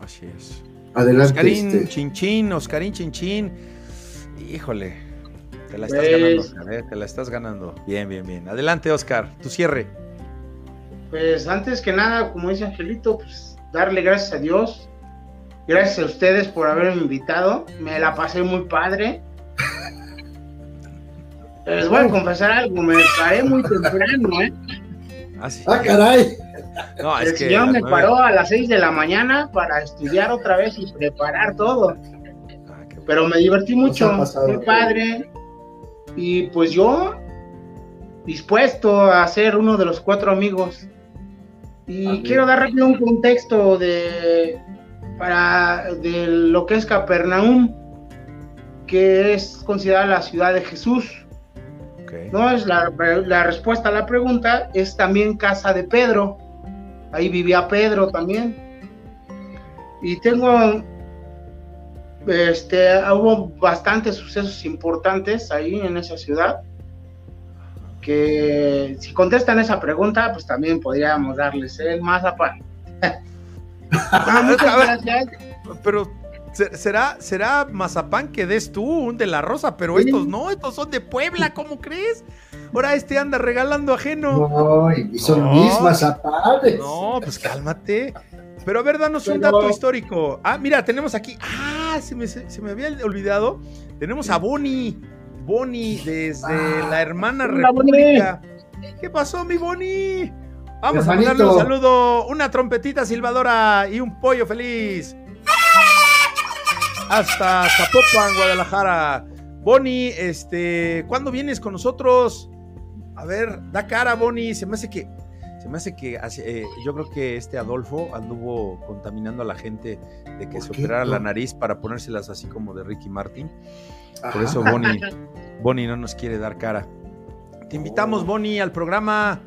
Así es. Adelante. Oscarín este. Chinchín, Oscarín Chinchín. Híjole, te la estás pues ganando, ¿eh? te la estás ganando. Bien, bien, bien. Adelante, Oscar, tu cierre. Pues antes que nada, como dice Angelito, pues darle gracias a Dios. Gracias a ustedes por haberme invitado. Me la pasé muy padre. Les voy a confesar algo, me paré muy temprano, ¿eh? Ah, ah caray el señor me paró a las 6 de la mañana para estudiar otra vez y preparar todo. Ah, Pero me divertí mucho, mi padre. Y pues yo dispuesto a ser uno de los cuatro amigos. Y Amén. quiero darle un contexto de, para, de lo que es Capernaum, que es considerada la ciudad de Jesús. No es la, la respuesta a la pregunta, es también casa de Pedro. Ahí vivía Pedro también. Y tengo, este, hubo bastantes sucesos importantes ahí en esa ciudad. Que si contestan esa pregunta, pues también podríamos darles el mazapán. Ah, muchas gracias. Pero será, será mazapán que des tú, un de la rosa, pero estos no, estos son de Puebla, ¿cómo crees? Ahora este anda regalando ajeno. No, y son No. mis mazapanes. No, pues cálmate. Pero a ver, danos un dato histórico. Ah, mira, tenemos aquí. Ah, se me, se me había olvidado. Tenemos a Bonnie. Bonnie desde Ah. la hermana República. ¿Qué pasó, mi Bonnie? Vamos a mandarle un saludo, una trompetita silbadora y un pollo feliz. Hasta Zapopan, Guadalajara. Bonnie, este, ¿cuándo vienes con nosotros? A ver, da cara, Bonnie. Se me hace que se me hace que eh, yo creo que este Adolfo anduvo contaminando a la gente de que ¿Por se operara la nariz para ponérselas así como de Ricky Martin. Por eso Bonnie, Bonnie no nos quiere dar cara. Te invitamos, Oh. Bonnie, al programa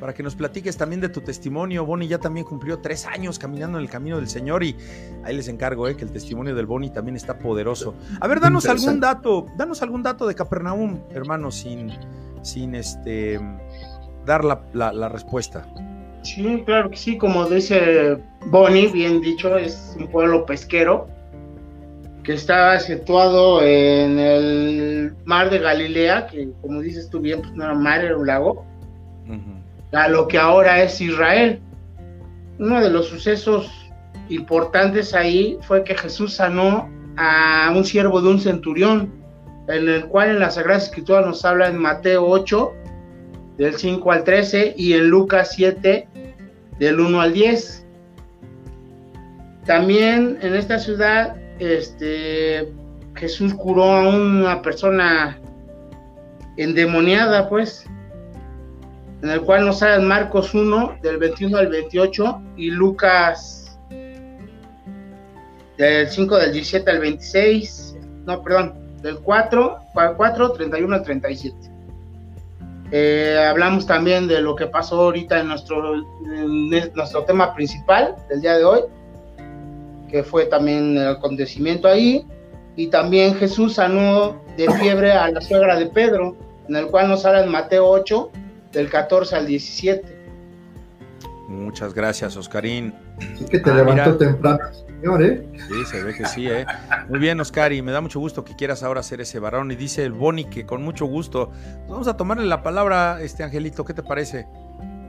para que nos platiques también de tu testimonio. Bonnie ya también cumplió tres años caminando en el camino del Señor y ahí les encargo eh, que el testimonio del Bonnie también está poderoso. A ver, danos algún dato, danos algún dato de Capernaum, hermano, sin, sin este dar la, la- la respuesta. Sí, claro que sí, como dice Bonnie, bien dicho, es un pueblo pesquero que está situado en el mar de Galilea, que como dices tú bien, pues no era mar, era un lago, a lo que ahora es Israel. Uno de los sucesos importantes ahí fue que Jesús sanó a un siervo de un centurión, en el cual en la Sagrada Escritura nos habla en Mateo 8, del 5 al 13, y en Lucas 7, del 1 al 10. También en esta ciudad, este, Jesús curó a una persona endemoniada, pues, en el cual nos habla en Marcos 1, del 21 al 28, y Lucas del 5 del 17 al 26, no, perdón, del 4, 4 31 al 37. Eh, hablamos también de lo que pasó ahorita en nuestro, en nuestro tema principal del día de hoy, que fue también el acontecimiento ahí, y también Jesús sanó de fiebre a la suegra de Pedro, en el cual nos habla en Mateo 8, del 14 al 17. Muchas gracias, Oscarín. Así que te Ah, levantó mira. temprano, señor, ¿eh? Sí, se ve que sí, ¿eh? Muy bien, Oscar, y me da mucho gusto que quieras ahora ser ese varón. Y dice el Boni que con mucho gusto. Vamos a tomarle la palabra, este Angelito, ¿qué te parece?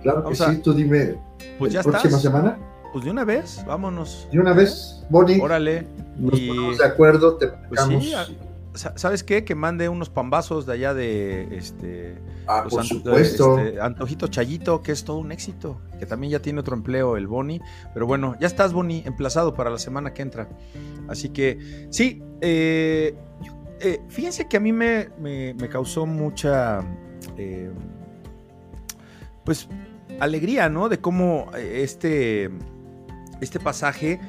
Claro que a- sí, tú dime. Pues ya ¿la próxima estás. semana? Pues de una vez, vámonos. De una vez, Bonnie, Órale. nos y- ponemos de acuerdo, te Pues sí, a- ¿sabes qué? Que mande unos pambazos de allá de este. ah, por supuesto. este, Antojito Chayito, que es todo un éxito. Que también ya tiene otro empleo, el Boni. Pero bueno, ya estás, Boni, emplazado para la semana que entra. Así que, sí, eh, eh, fíjense que a mí me, me- me causó mucha. eh, pues alegría, ¿no? De cómo este, este pasaje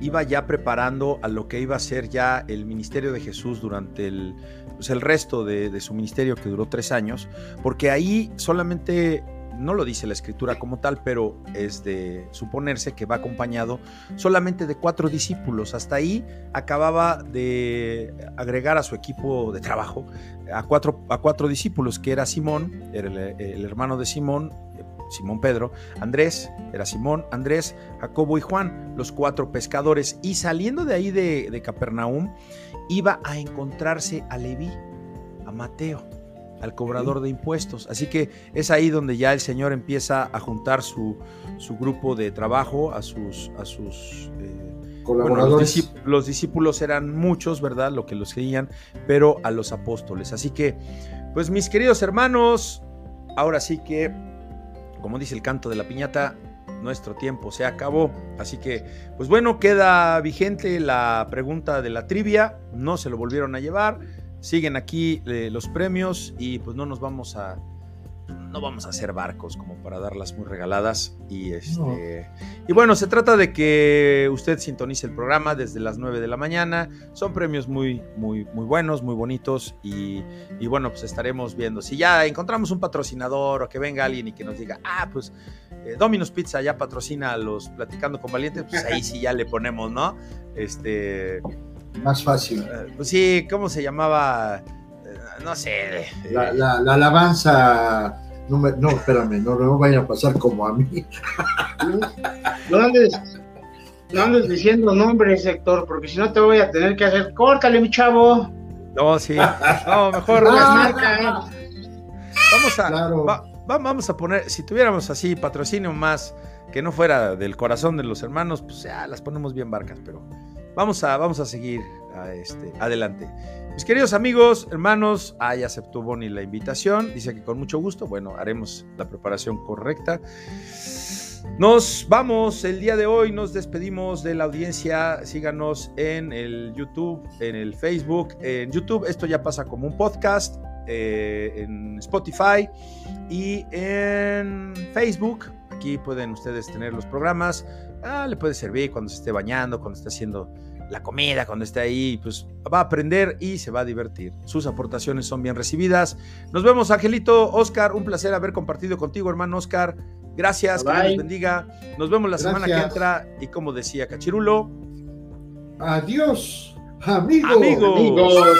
iba ya preparando a lo que iba a ser ya el ministerio de Jesús durante el, pues, el resto de, su ministerio que duró tres años, porque ahí solamente, no lo dice la escritura como tal, pero es de suponerse que va acompañado solamente de cuatro discípulos. Hasta ahí acababa de agregar a su equipo de trabajo a cuatro, a cuatro discípulos, que era Simón, era el, hermano de Simón, Simón Pedro, Andrés, era Simón, Andrés, Jacobo y Juan, los cuatro pescadores. Y saliendo de ahí de, de Capernaum, iba a encontrarse a Leví, a Mateo, al cobrador de impuestos. Así que es ahí donde ya el Señor empieza a juntar su, su grupo de trabajo, a sus, a sus eh, bueno, los discípulos eran muchos, ¿verdad? Lo que los seguían, pero a los apóstoles. Así que, pues mis queridos hermanos, ahora sí que, como dice el canto de la piñata, nuestro tiempo se acabó. Así que, pues bueno, queda vigente la pregunta de la trivia. No se lo volvieron a llevar. Siguen aquí eh, los premios y pues no nos vamos a, no vamos a hacer barcos como para darlas muy regaladas. Y, este, y bueno, se trata de que usted sintonice el programa desde las 9 de la mañana. Son premios muy, muy, muy buenos, muy bonitos. Y, y bueno, pues estaremos viendo. Si ya encontramos un patrocinador o que venga alguien y que nos diga, ah, pues eh, Domino's Pizza ya patrocina a los Platicando con Valientes, pues ahí sí ya le ponemos, ¿no? Este. Más fácil. eh, Pues sí, ¿cómo se llamaba? No sé. La, la- la alabanza. No, me- no, espérame, no, no vaya a pasar como a mí. No andes, no andes diciendo nombres, Héctor, porque si no te voy a tener que hacer. Córtale, mi chavo. No, sí. No, mejor. Ah. Vamos a, Claro. va- va- vamos a poner, si tuviéramos así patrocinio más que no fuera del corazón de los hermanos, pues ya las ponemos bien barcas, pero vamos a, vamos a seguir este, adelante. Mis queridos amigos, hermanos, ahí aceptó Bonnie la invitación, dice que con mucho gusto, bueno, haremos la preparación correcta. Nos vamos el día de hoy, nos despedimos de la audiencia. Síganos en el YouTube, en el Facebook. En YouTube esto ya pasa como un podcast, eh, en Spotify y en Facebook. Aquí pueden ustedes tener los programas. Ah, le puede servir cuando se esté bañando, cuando esté haciendo la comida, cuando esté ahí, pues va a aprender y se va a divertir. Sus aportaciones son bien recibidas. Nos vemos, Angelito. Oscar, un placer haber compartido contigo, hermano Oscar. Gracias, que Dios bendiga. Nos vemos la semana que entra. Y como decía Cachirulo, Adiós, amigo. Amigos. Amigos.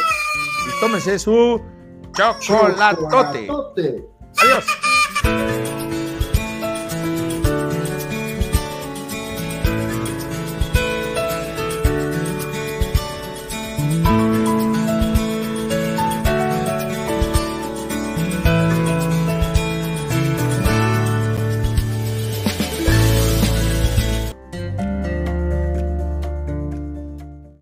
tómense su chocolatote. Chocolatote. Adiós.